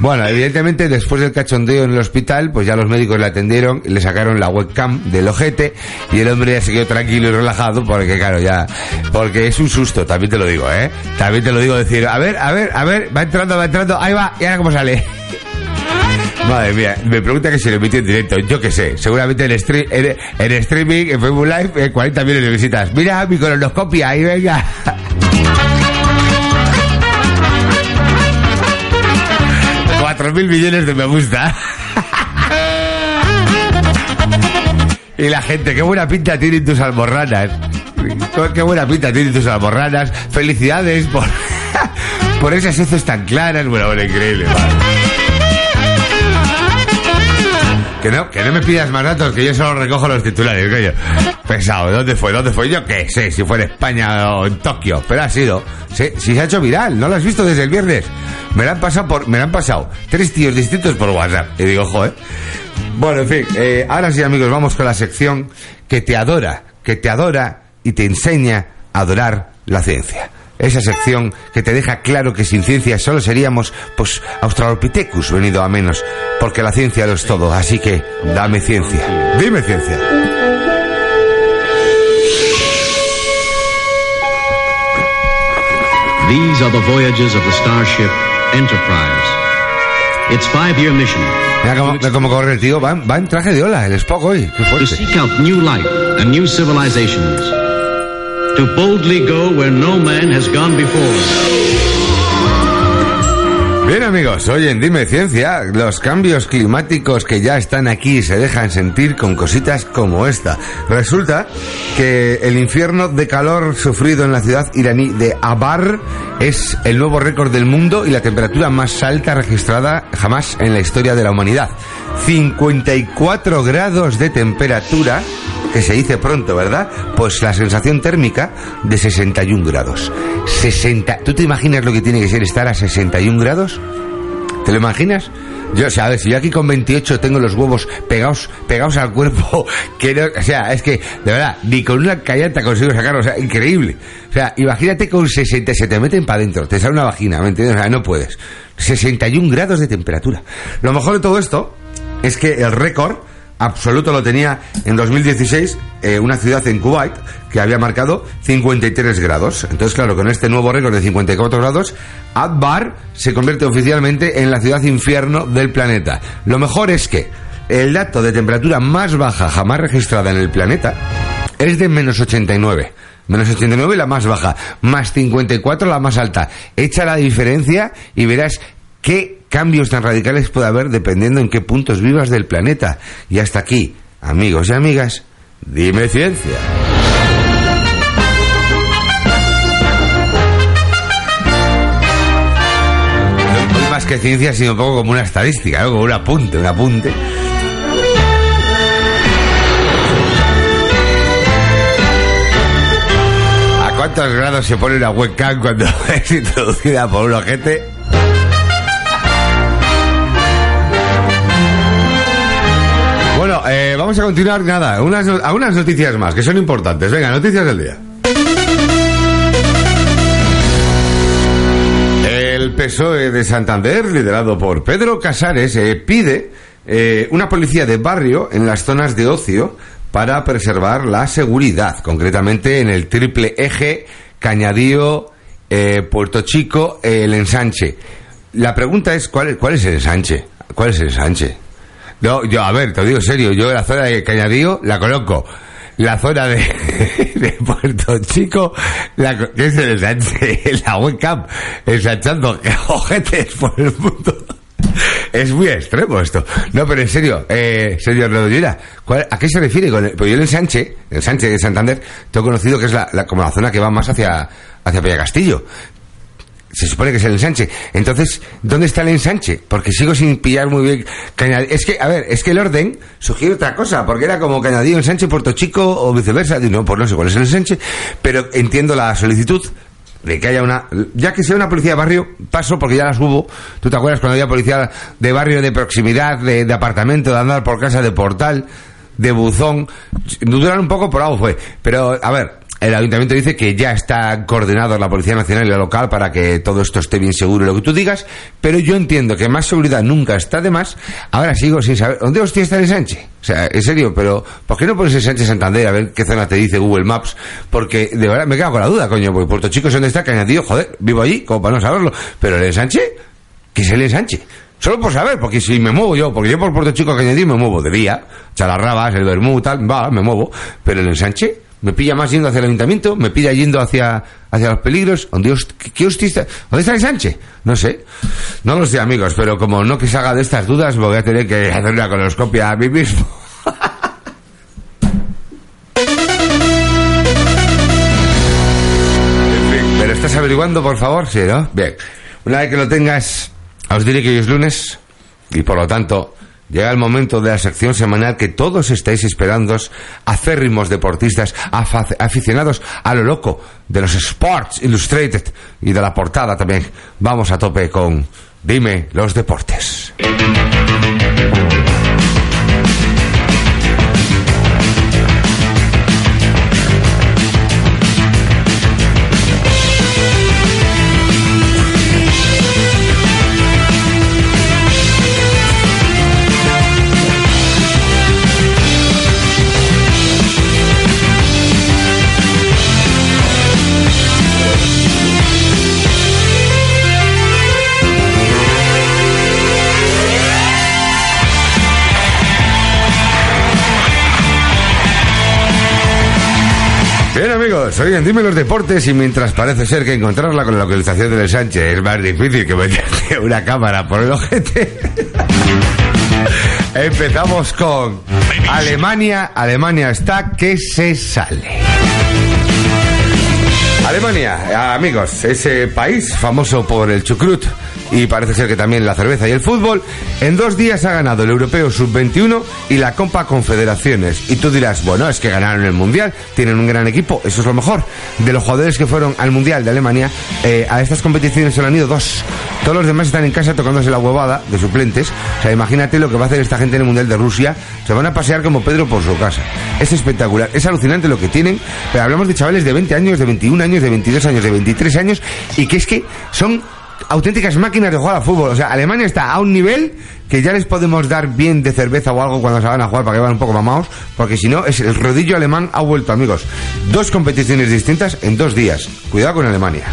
Bueno, evidentemente después del cachondeo en el hospital, pues ya los médicos le atendieron, le sacaron la webcam del ojete y el hombre ya se quedó tranquilo y relajado porque claro, ya, porque es un susto, también te lo digo, ¿eh? También te lo digo decir, a ver, a ver, a ver, va entrando, va entrando, ahí va, y ahora cómo sale. Madre mía, me pregunta que si lo emitió en directo, yo qué sé, seguramente en, stream, en, en streaming, en Facebook Live, en 40 millones de visitas. Mira mi colonoscopia, ahí venga. Cuatro mil millones de me gusta. Y la gente, qué buena pinta tienen tus almorranas. Qué buena pinta tienen tus almorranas. Felicidades por, por esas heces tan claras. Bueno, bueno, increíble, madre. Que no, que no me pidas más datos, que yo solo recojo los titulares, coño. Pesado, ¿dónde fue? ¿Dónde fue? Yo qué sé, si fue en España o en Tokio, pero ha sido. Sí, sí se ha hecho viral, ¿no lo has visto desde el viernes? Me lo han pasado por, me lo han pasado tres tíos distintos por WhatsApp. Y digo, joder. Bueno, en fin, eh, ahora sí amigos, vamos con la sección que te adora, que te adora y te enseña a adorar la ciencia. Esa sección que te deja claro que sin ciencia solo seríamos, pues, Australopithecus venido a menos, porque la ciencia lo es todo, así que dame ciencia. Dime ciencia. These are the voyages of the starship Enterprise. Its five-year mission Mira cómo, mira cómo corre el tío, va, va en traje de ola, el Spock hoy, qué to fuerte. seek out new life and new civilizations, to boldly go where no man has gone before. Bien amigos, hoy en Dime Ciencia, los cambios climáticos que ya están aquí se dejan sentir con cositas como esta. Resulta que el infierno de calor sufrido en la ciudad iraní de Abar es el nuevo récord del mundo y la temperatura más alta registrada jamás en la historia de la humanidad. 54 grados de temperatura que se dice pronto, ¿verdad? Pues la sensación térmica de 61 grados. 60. ¿Tú te imaginas lo que tiene que ser estar a 61 grados? ¿Te lo imaginas? Yo, o sea, a ver, si yo aquí con 28 tengo los huevos pegados, pegados al cuerpo, que no, o sea, es que, de verdad, ni con una callata consigo sacarlo, o sea, increíble. O sea, imagínate con 60, se te meten para adentro, te sale una vagina, ¿me entiendes? O sea, no puedes. 61 grados de temperatura. Lo mejor de todo esto es que el récord absoluto lo tenía en 2016 eh, una ciudad en Kuwait que había marcado 53 grados. Entonces, claro, con este nuevo récord de 54 grados, Adbar se convierte oficialmente en la ciudad infierno del planeta. Lo mejor es que el dato de temperatura más baja jamás registrada en el planeta es de menos 89. Menos 89 la más baja, más 54 la más alta. Echa la diferencia y verás qué cambios tan radicales puede haber dependiendo en qué puntos vivas del planeta. Y hasta aquí, amigos y amigas, dime ciencia. No más que ciencia, sino un poco como una estadística, ¿no? como un apunte, un apunte. ¿A cuántos grados se pone una webcam cuando es introducida por un ojete? Eh, vamos a continuar, nada, unas, a unas noticias más, que son importantes. Venga, noticias del día. El PSOE de Santander, liderado por Pedro Casares, eh, pide eh, una policía de barrio en las zonas de ocio para preservar la seguridad, concretamente en el triple eje Cañadío, Puerto Chico, el ensanche. La pregunta es, ¿cuál, ¿cuál es el ensanche? ¿Cuál es el ensanche? No, yo, a ver, te digo en serio, yo la zona de Cañadío la conozco. La zona de, de Puerto Chico, la, ¿qué es el ensanche? La webcam, ensanchando ojetes por el mundo. Es muy extremo esto. No, pero en serio, eh, señor Redollera, ¿cuál- ¿a qué se refiere con el, pues yo el ensanche, el ensanche de Santander, tengo conocido que es la, como la zona que va más hacia, hacia Castillo se supone que es el ensanche. Entonces, ¿dónde está el ensanche? Porque sigo sin pillar muy bien. Es que, a ver, es que el orden sugiere otra cosa, porque era como Cañadío, ensanche, Puerto Chico o viceversa. Digo, no, pues no sé cuál es el ensanche, pero entiendo la solicitud de que haya una, ya que sea una policía de barrio, paso porque ya las hubo. ¿Tú te acuerdas cuando había policía de barrio, de proximidad, de, de apartamento, de andar por casa, de portal, de buzón? Duran un poco, por algo fue. Pero, a ver, el ayuntamiento dice que ya está coordinado la Policía Nacional y la local para que todo esto esté bien seguro, lo que tú digas, pero yo entiendo que más seguridad nunca está de más. Ahora sigo sin saber, ¿dónde hostia está el ensanche? O sea, en serio, pero ¿por qué no pones el ensanche Santander a ver qué zona te dice Google Maps? Porque de verdad me quedo con la duda, coño, porque Puerto Chico es donde está Cañadillo, joder, vivo allí, como para no saberlo, pero el ensanche, ¿qué es el ensanche? Solo por saber, porque si me muevo yo, porque yo por Puerto Chico Cañadillo me muevo de día, Chalarrabas, el Bermú, tal, va, me muevo, pero el ensanche me pilla más yendo hacia el ayuntamiento, me pilla yendo hacia, hacia los peligros. ¿Dónde, host- qué, qué hostia está? ¿Dónde está el ensanche? No sé. No lo sé, amigos, pero como no que salga de estas dudas, voy a tener que hacer una colonoscopia a mí mismo. En fin, ¿Me lo estás averiguando, por favor? Sí, ¿no? Bien. Una vez que lo tengas, os diré que hoy es lunes y por lo tanto llega el momento de la sección semanal que todos estáis esperando, acérrimos deportistas, aficionados a lo loco de los Sports Illustrated y de la portada también. Vamos a tope con Dime los deportes. Hoy en Dime los Deportes y mientras parece ser que encontrarla con la localización del Sánchez es más difícil que meterte una cámara por el ojete. Empezamos con Alemania. Alemania está que se sale. Alemania, amigos, ese país famoso por el chucrut y parece ser que también la cerveza y el fútbol, en dos días ha ganado el Europeo Sub-21 y la Copa Confederaciones. Y tú dirás, bueno, es que ganaron el Mundial, tienen un gran equipo, eso es lo mejor. De los jugadores que fueron al Mundial de Alemania, eh, a estas competiciones se han ido dos. Todos los demás están en casa tocándose la huevada de suplentes. O sea, imagínate lo que va a hacer esta gente en el Mundial de Rusia. Se van a pasear como Pedro por su casa. Es espectacular, es alucinante lo que tienen. Pero hablamos de chavales de 20 años, de 21 años, de 22 años, de 23 años, y que es que son auténticas máquinas de jugar al fútbol. O sea, Alemania está a un nivel que ya les podemos dar bien de cerveza o algo cuando se van a jugar para que vayan un poco mamados, porque si no, es el rodillo alemán ha vuelto, amigos. Dos competiciones distintas en dos días. Cuidado con Alemania.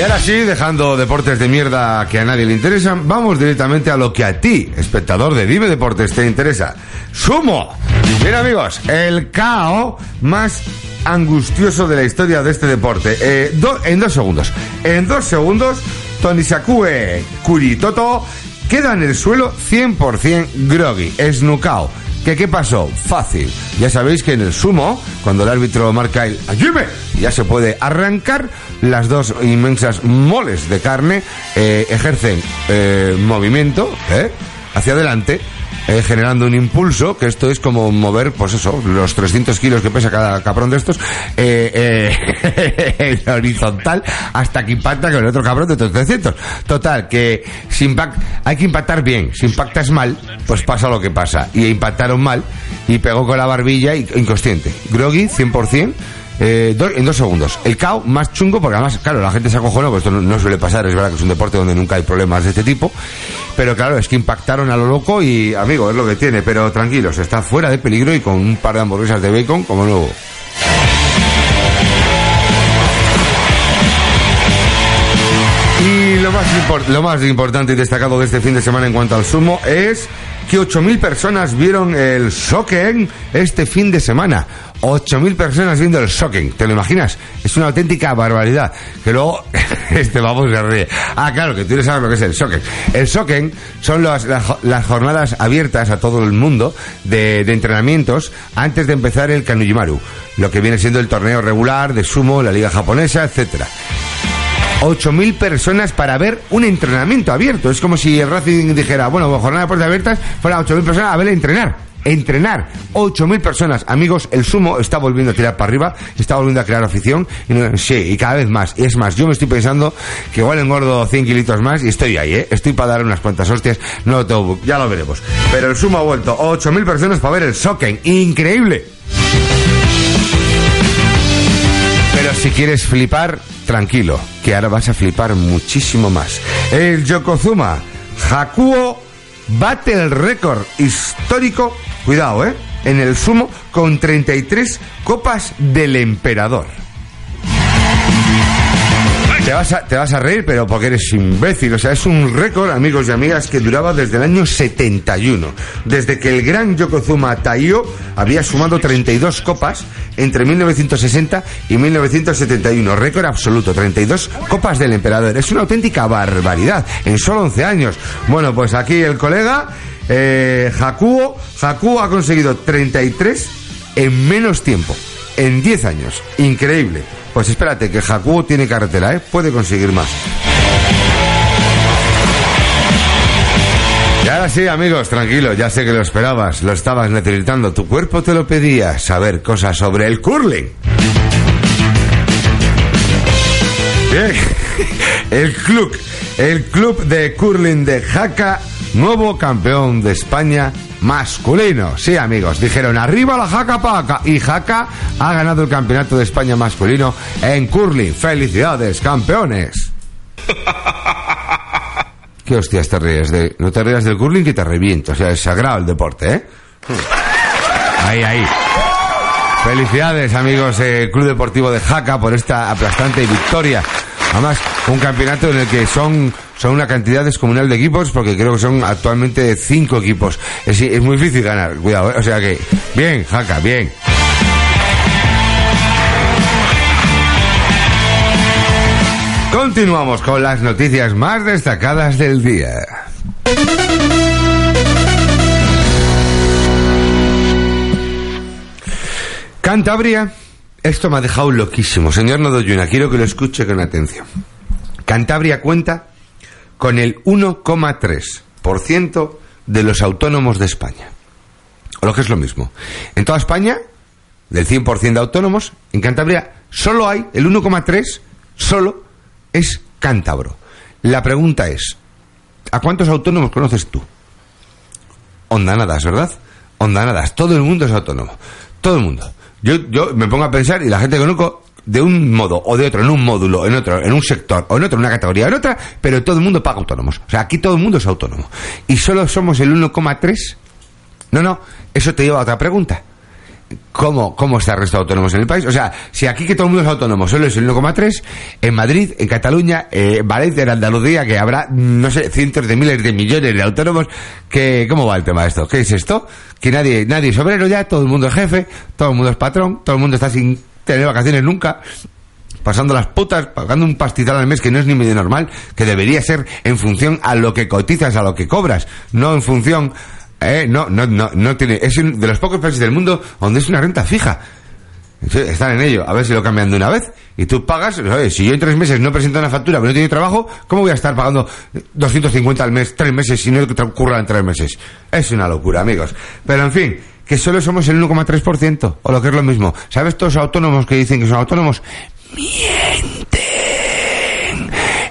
Y ahora sí, dejando deportes de mierda que a nadie le interesan, vamos directamente a lo que a ti, espectador de Dime Deportes, te interesa. ¡Sumo! Bien amigos, el KO más angustioso de la historia de este deporte. Eh, en dos segundos. En dos segundos, Tonisakue Kuritoto queda en el suelo 100% groggy, esnucao. ¿Qué, ¿Qué pasó? Fácil. Ya sabéis que en el sumo, cuando el árbitro marca el ayume, ya se puede arrancar, las dos inmensas moles de carne eh, ejercen eh, movimiento ¿eh? hacia adelante, eh, generando un impulso, que esto es como mover, pues eso, los 300 kilos que pesa cada cabrón de estos, eh, eh, horizontal, hasta que impacta con el otro cabrón de otros 300. Total, que si impact, hay que impactar bien. Si impactas mal, pues pasa lo que pasa. Y impactaron mal, y pegó con la barbilla, inconsciente. Groggy, 100%. Eh, do- en dos segundos. El KO más chungo, porque además, claro, la gente se acojonó, pues esto no, suele pasar, es verdad que es un deporte donde nunca hay problemas de este tipo, pero claro, es que impactaron a lo loco y, amigo, es lo que tiene, pero tranquilos, está fuera de peligro y con un par de hamburguesas de bacon como nuevo. Y lo más, lo más importante y destacado de este fin de semana en cuanto al sumo es que 8.000 personas vieron el Soken este fin de semana. 8.000 personas viendo el Soken, ¿te lo imaginas? Es una auténtica barbaridad. Que luego, este vamos se ríe. Ah, claro, que tú no sabes lo que es el Soken. El Soken son las, las jo- las jornadas abiertas a todo el mundo de, entrenamientos antes de empezar el Kanuyimaru, lo que viene siendo el torneo regular de sumo, la liga japonesa, etcétera. 8.000 personas para ver un entrenamiento abierto. Es como si el Racing dijera, bueno, jornada de puertas abiertas, fueran 8.000 personas a ver entrenar. Entrenar. 8.000 personas. Amigos, el sumo está volviendo a tirar para arriba, está volviendo a crear afición. Y sí, y cada vez más. Y es más, yo me estoy pensando que igual engordo 100 kilitos más y estoy ahí, ¿eh? Estoy para dar unas cuantas hostias. No lo tengo, ya lo veremos. Pero el sumo ha vuelto. 8.000 personas para ver el Soken. Increíble. Pero si quieres flipar, tranquilo, que ahora vas a flipar muchísimo más. El Yokozuna Hakuo bate el récord histórico, cuidado, ¿eh? En el sumo con 33 copas del emperador. Te vas, a, te vas a reír, pero porque eres imbécil. O sea, es un récord, amigos y amigas, que duraba desde el año 71. Desde que el gran Yokozuna Taiyo había sumado 32 copas entre 1960 y 1971. Récord absoluto, 32 copas del emperador. Es una auténtica barbaridad. En solo 11 años. Bueno, pues aquí el colega, eh, Hakuo, Hakuo ha conseguido 33 en menos tiempo. En 10 años. Increíble. Pues espérate, que Hakuo tiene carretera, ¿eh? Puede conseguir más. Y ahora sí, amigos, tranquilo, ya sé que lo esperabas, lo estabas necesitando, tu cuerpo te lo pedía, saber cosas sobre el curling. Bien, el club, el club de curling de Jaca, nuevo campeón de España masculino. Sí, amigos, dijeron arriba la Jaca Paca y Jaca ha ganado el campeonato de España masculino en curling. Felicidades, campeones. ¿Qué hostias te ríes? De, no te rías del curling que te reviento. O sea, es sagrado el deporte, ¿eh? Ahí, ahí. Felicidades, amigos, eh, Club Deportivo de Jaca, por esta aplastante victoria. Además, un campeonato en el que son son una cantidad descomunal de equipos, porque creo que son actualmente cinco equipos. Es, muy difícil ganar, cuidado, ¿eh? o sea que, bien, Jaca, bien. Continuamos con las noticias más destacadas del día. Cantabria, esto me ha dejado loquísimo. Señor Nodoyuna, quiero que lo escuche con atención. Cantabria cuenta con el 1,3% de los autónomos de España. O lo que es lo mismo. En toda España, del 100% de autónomos, en Cantabria solo hay el 1,3, solo es cántabro. La pregunta es, ¿a cuántos autónomos conoces tú? Ondanadas, ¿verdad? Ondanadas. Todo el mundo es autónomo. Todo el mundo. Yo, yo me pongo a pensar y la gente que conozco de un modo o de otro, en un módulo, en otro, en un sector, o en otro, en una categoría, en otra, pero todo el mundo paga autónomos. O sea, aquí todo el mundo es autónomo. Y solo somos el 1,3. No, no, eso te lleva a otra pregunta. ¿Cómo, ¿Cómo está el resto de autónomos en el país? O sea, si aquí que todo el mundo es autónomo solo es el 1,3, en Madrid, en Cataluña, eh, en Valencia, en Andalucía, que habrá, no sé, cientos de miles de millones de autónomos, que, ¿cómo va el tema de esto? ¿Qué es esto? Que nadie, nadie es obrero ya, todo el mundo es jefe, todo el mundo es patrón, todo el mundo está sin tener vacaciones nunca, pasando las putas, pagando un pastizal al mes que no es ni medio normal, que debería ser en función a lo que cotizas, a lo que cobras, no en función, eh, no, no, no, no tiene, es uno de los pocos países del mundo donde es una renta fija. Están en ello, a ver si lo cambian de una vez. Y tú pagas, si yo en tres meses no presento una factura, pero no tengo trabajo, ¿cómo voy a estar pagando 250 al mes, tres meses, si no ocurra en tres meses? Es una locura, amigos. Pero en fin, que solo somos el 1,3%, o lo que es lo mismo. ¿Sabes todos los autónomos que dicen que son autónomos? ¡Mienten!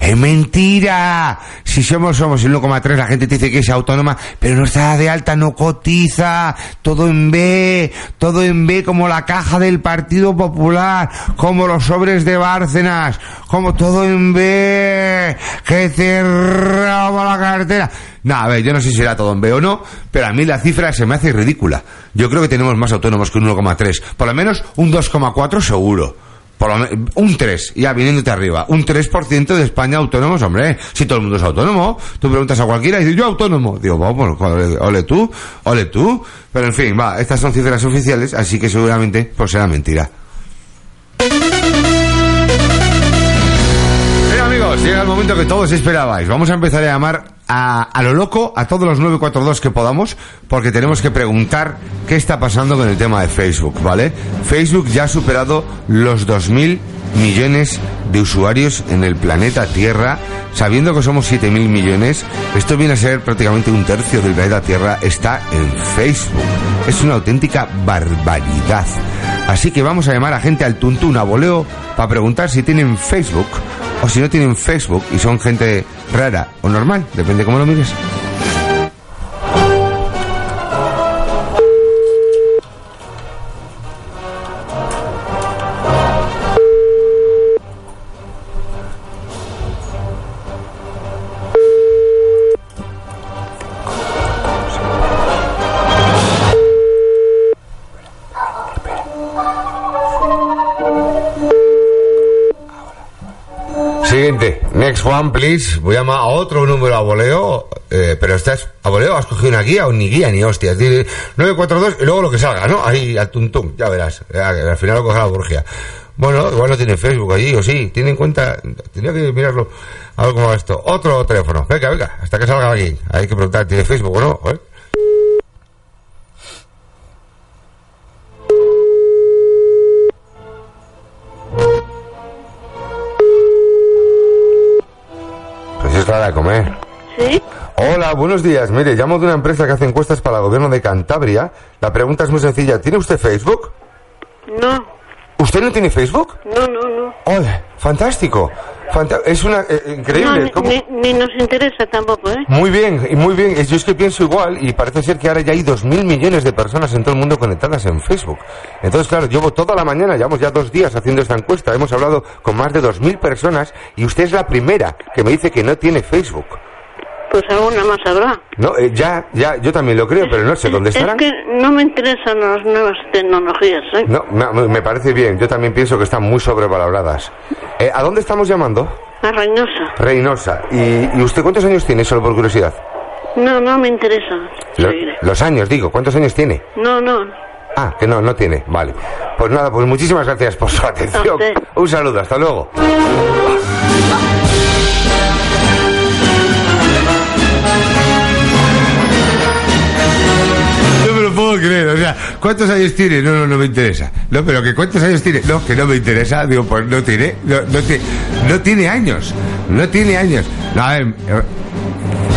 ¡Es mentira! Si somos, somos el 1,3, la gente te dice que es autónoma, pero no está de alta, no cotiza, todo en B, todo en B como la caja del Partido Popular, como los sobres de Bárcenas, como todo en B, que te roba la cartera. No, a ver, yo no sé si será todo en B o no, pero a mí la cifra se me hace ridícula. Yo creo que tenemos más autónomos que un 1,3, por lo menos un 2,4 seguro. Por lo un 3, ya viniéndote arriba. Un 3% de España autónomos, hombre. Si todo el mundo es autónomo, tú preguntas a cualquiera y dices, yo autónomo. Digo, vamos, ole, ole tú, ole tú. Pero en fin, va, estas son cifras oficiales, así que seguramente pues será mentira. Llega el momento que todos esperabais. Vamos a empezar a llamar a, a lo loco a todos los 942 que podamos, porque tenemos que preguntar qué está pasando con el tema de Facebook, ¿vale? Facebook ya ha superado los 2.000 millones de usuarios en el planeta Tierra, sabiendo que somos 7.000 millones, esto viene a ser prácticamente un tercio del planeta Tierra, está en Facebook. Es una auténtica barbaridad. Así que vamos a llamar a gente al tuntún, a voleo, para preguntar si tienen Facebook o si no tienen Facebook y son gente rara o normal, depende cómo lo mires. Next one, please. Voy a llamar a otro número a voleo, eh, pero estás a voleo, has cogido una guía o ni guía ni hostias. Dile 942 y luego lo que salga, ¿no? Ahí al tuntum, ya verás. Al final lo cogerá la burgia. Bueno, igual no tiene Facebook allí, o sí, tiene en cuenta, tenía que mirarlo, algo como esto. Otro teléfono, venga, venga, hasta que salga aquí. Hay que preguntar, ¿tiene Facebook o no? Comer. ¿Sí? Hola, buenos días. Mire, llamo de una empresa que hace encuestas para el gobierno de Cantabria. La pregunta es muy sencilla. ¿Tiene usted Facebook? No, ¿Usted no tiene Facebook? no, no, no. ¡Hola! ¡Fantástico! Fanta- es una... eh, No, increíble. ni, ni- ni nos interesa tampoco, ¿eh? Muy bien, y muy bien. Yo es que pienso igual y parece ser que ahora ya hay dos mil millones de personas en todo el mundo conectadas en Facebook. Entonces, claro, llevo toda la mañana, llevamos ya dos días haciendo esta encuesta. Hemos hablado con más de dos mil personas y usted es la primera que me dice que no tiene Facebook. Pues alguna más habrá. No, eh, ya, ya, yo también lo creo, pero no sé dónde estarán. Es que no me interesan las nuevas tecnologías, ¿eh? No, me, me parece bien. Yo también pienso que están muy sobrevaloradas. Eh, ¿A dónde estamos llamando? A Reynosa. Reynosa. ¿Y, y usted cuántos años tiene, solo por curiosidad? No, no me interesa. Lo- los años, digo, ¿cuántos años tiene? No, no. Ah, que no, no tiene. Vale. Pues nada, pues muchísimas gracias por su atención. Un saludo, hasta luego. Puedo creer, o sea, ¿cuántos años tiene? No, no, no me interesa. No, pero que ¿cuántos años tiene? No, que no me interesa. Digo, pues no tiene, no, no, ti- no tiene años. No tiene años. No, a ver,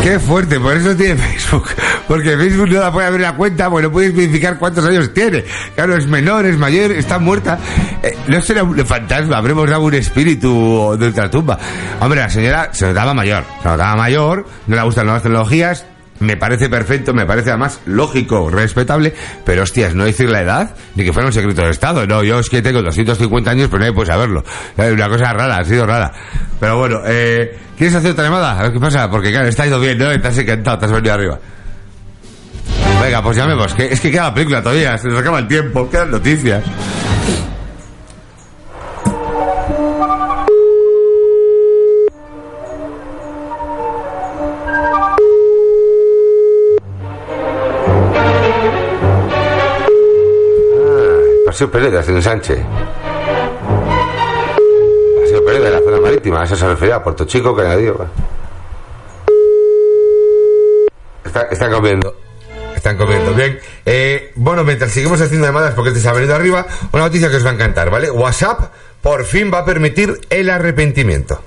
qué fuerte, por eso tiene Facebook. Porque Facebook no la puede abrir la cuenta, porque no puede especificar cuántos años tiene. Claro, es menor, es mayor, está muerta. Eh, no será un fantasma, habremos dado un espíritu de ultratumba. Hombre, la señora se notaba mayor. Se notaba mayor, no le gustan las tecnologías, me parece perfecto, me parece además lógico, respetable, pero hostias, no decir la edad ni que fuera un secreto de Estado. No, yo es que tengo 250 años, pero nadie puede saberlo. Una cosa rara, ha sido rara. Pero bueno, eh, ¿quieres hacer otra llamada? A ver qué pasa, porque claro, está ido bien, ¿no? Estás encantado, te has venido arriba. Venga, pues llamemos, que es que queda la película todavía, se nos acaba el tiempo, quedan noticias. Paseo Peredas, en Sánchez. Paseo Peredas, en la zona marítima, a eso se refería, a Puerto Chico, Canadío. Está- están comiendo. Están comiendo. Bien. Eh, bueno, mientras seguimos haciendo llamadas porque te se ha venido arriba, una noticia que os va a encantar, ¿vale? WhatsApp por fin va a permitir el arrepentimiento.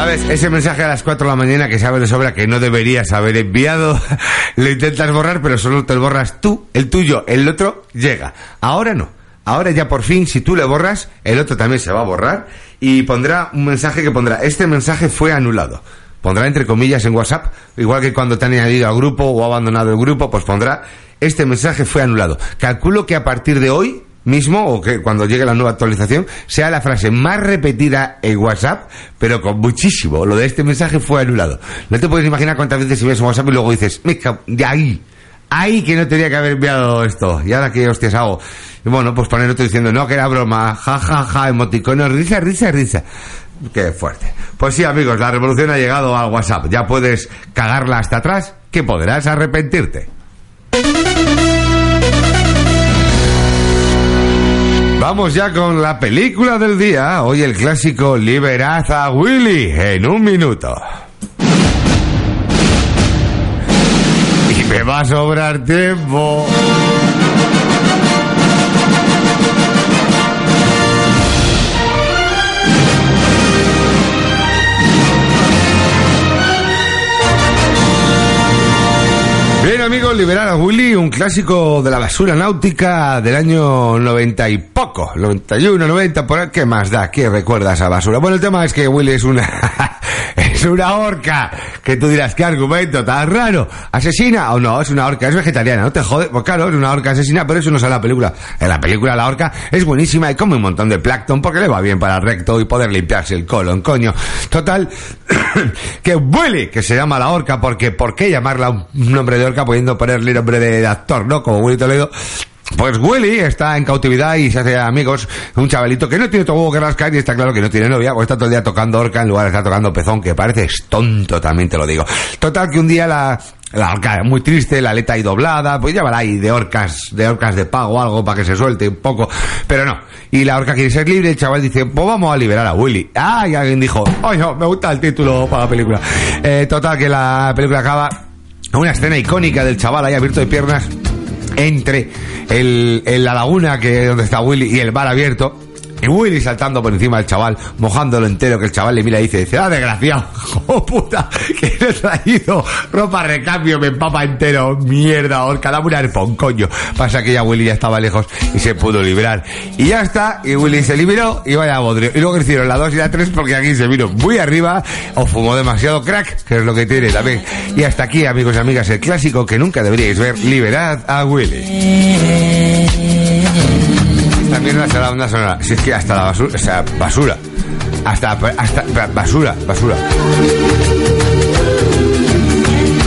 ¿Sabes? Ese mensaje a las 4 de la mañana que sabes de sobra que no deberías haber enviado, lo intentas borrar, pero solo te lo borras tú, el tuyo, el otro llega. Ahora no. Ahora ya por fin, si tú le borras, el otro también se va a borrar y pondrá un mensaje que pondrá, este mensaje fue anulado. Pondrá entre comillas en WhatsApp, igual que cuando te han añadido al grupo o abandonado el grupo, pues pondrá, este mensaje fue anulado. Calculo que a partir de hoy mismo, o que cuando llegue la nueva actualización, sea la frase más repetida en WhatsApp, pero con muchísimo. Lo de este mensaje fue anulado. No te puedes imaginar cuántas veces si ves WhatsApp y luego dices, de ahí, ahí que no tenía que haber enviado esto. Y ahora que hostias hago. Y bueno, pues poner otro diciendo, no, que era broma, ja, ja, ja, emoticonos, risa, risa, risa. Qué fuerte. Pues sí, amigos, la revolución ha llegado al WhatsApp. Ya puedes cagarla hasta atrás, que podrás arrepentirte. Vamos ya con la película del día. Hoy el clásico Liberad a Willy en un minuto. Y me va a sobrar tiempo. Liberar a Willy, un clásico de la basura náutica del año 90 y poco, 91, 90, por ahí, ¿qué más da? ¿Qué recuerda esa basura? Bueno, el tema es que Willy es una, es una orca, que tú dirás, ¿qué argumento tan raro? ¿Asesina o no? Es una orca, es vegetariana, no te jode, pues claro, es una orca asesina, pero eso no sale en la película. En la película la orca es buenísima y come un montón de plancton porque le va bien para el recto y poder limpiarse el colon, coño. Total, que Willy, que se llama la orca, porque ¿por qué llamarla un nombre de orca pudiendo ponerle nombre de actor, no? Como Willy Toledo. Pues Willy está en cautividad y se hace amigos un chavalito que no tiene todo huevo que rascar y está claro que no tiene novia, o está todo el día tocando orca en lugar de estar tocando pezón, que parece es tonto, también te lo digo. Total que un día la, la orca muy triste, la aleta ahí doblada, pues llámala ahí de orcas, de orcas de pago algo para que se suelte un poco, pero no. Y la orca quiere ser libre, el chaval dice, pues vamos a liberar a Willy. Ah, y alguien dijo, oye, me gusta el título para la película. Eh, total que la película acaba una escena icónica del chaval ahí abierto de piernas entre el, en la laguna que donde está Willy y el bar abierto. Y Willy saltando por encima del chaval, mojándolo entero, que el chaval le mira y dice, dice, ah, desgraciado, oh puta, que no he traído ropa recambio, me empapa entero, mierda, orca, dame un arpón, coño. Pasa que ya Willy ya estaba lejos y se pudo librar. Y ya está, y Willy se liberó y vaya bodrio. Y luego hicieron la 2 y la 3 porque aquí se vino muy arriba o fumó demasiado crack, que es lo que tiene también. Y hasta aquí, amigos y amigas, el clásico que nunca deberíais ver, liberad a Willy. También la será una sonora. Si es que hasta la basura, o sea, basura. Hasta, hasta, basura, basura.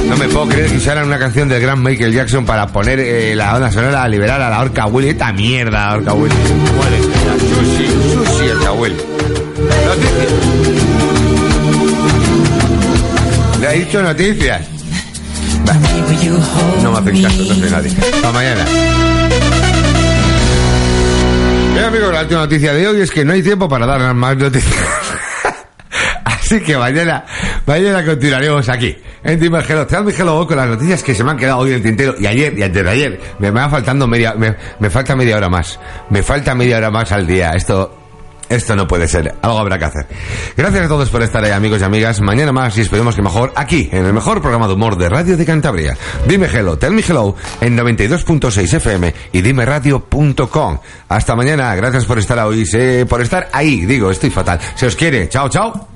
No me puedo creer que usaran una canción del gran Michael Jackson para poner eh, la onda sonora a liberar a la orca Willy. Esta mierda, la orca Willy. Muere. Sushi, sushi, orca Willy. Noticias. Le he dicho noticias. Bah, No me hacen caso, no soy nadie. Hasta mañana. Bien amigos, la última noticia de hoy es que no hay tiempo para dar más noticias. Así que mañana, mañana continuaremos aquí. En Dime Hello, Me Hello con las noticias que se me han quedado hoy en el tintero y ayer y antes de ayer. Me, me va faltando media, me, me falta media hora más. Me falta media hora más al día. Esto, esto no puede ser. Algo habrá que hacer. Gracias a todos por estar ahí, amigos y amigas. Mañana más y esperemos que mejor aquí, en el mejor programa de humor de Radio de Cantabria. Dime Hello, Tell Me Hello en 92.6 FM y dimeradio.com. Hasta mañana. Gracias por estar se- por estar ahí. Digo, estoy fatal. Se os quiere. Chao, chao.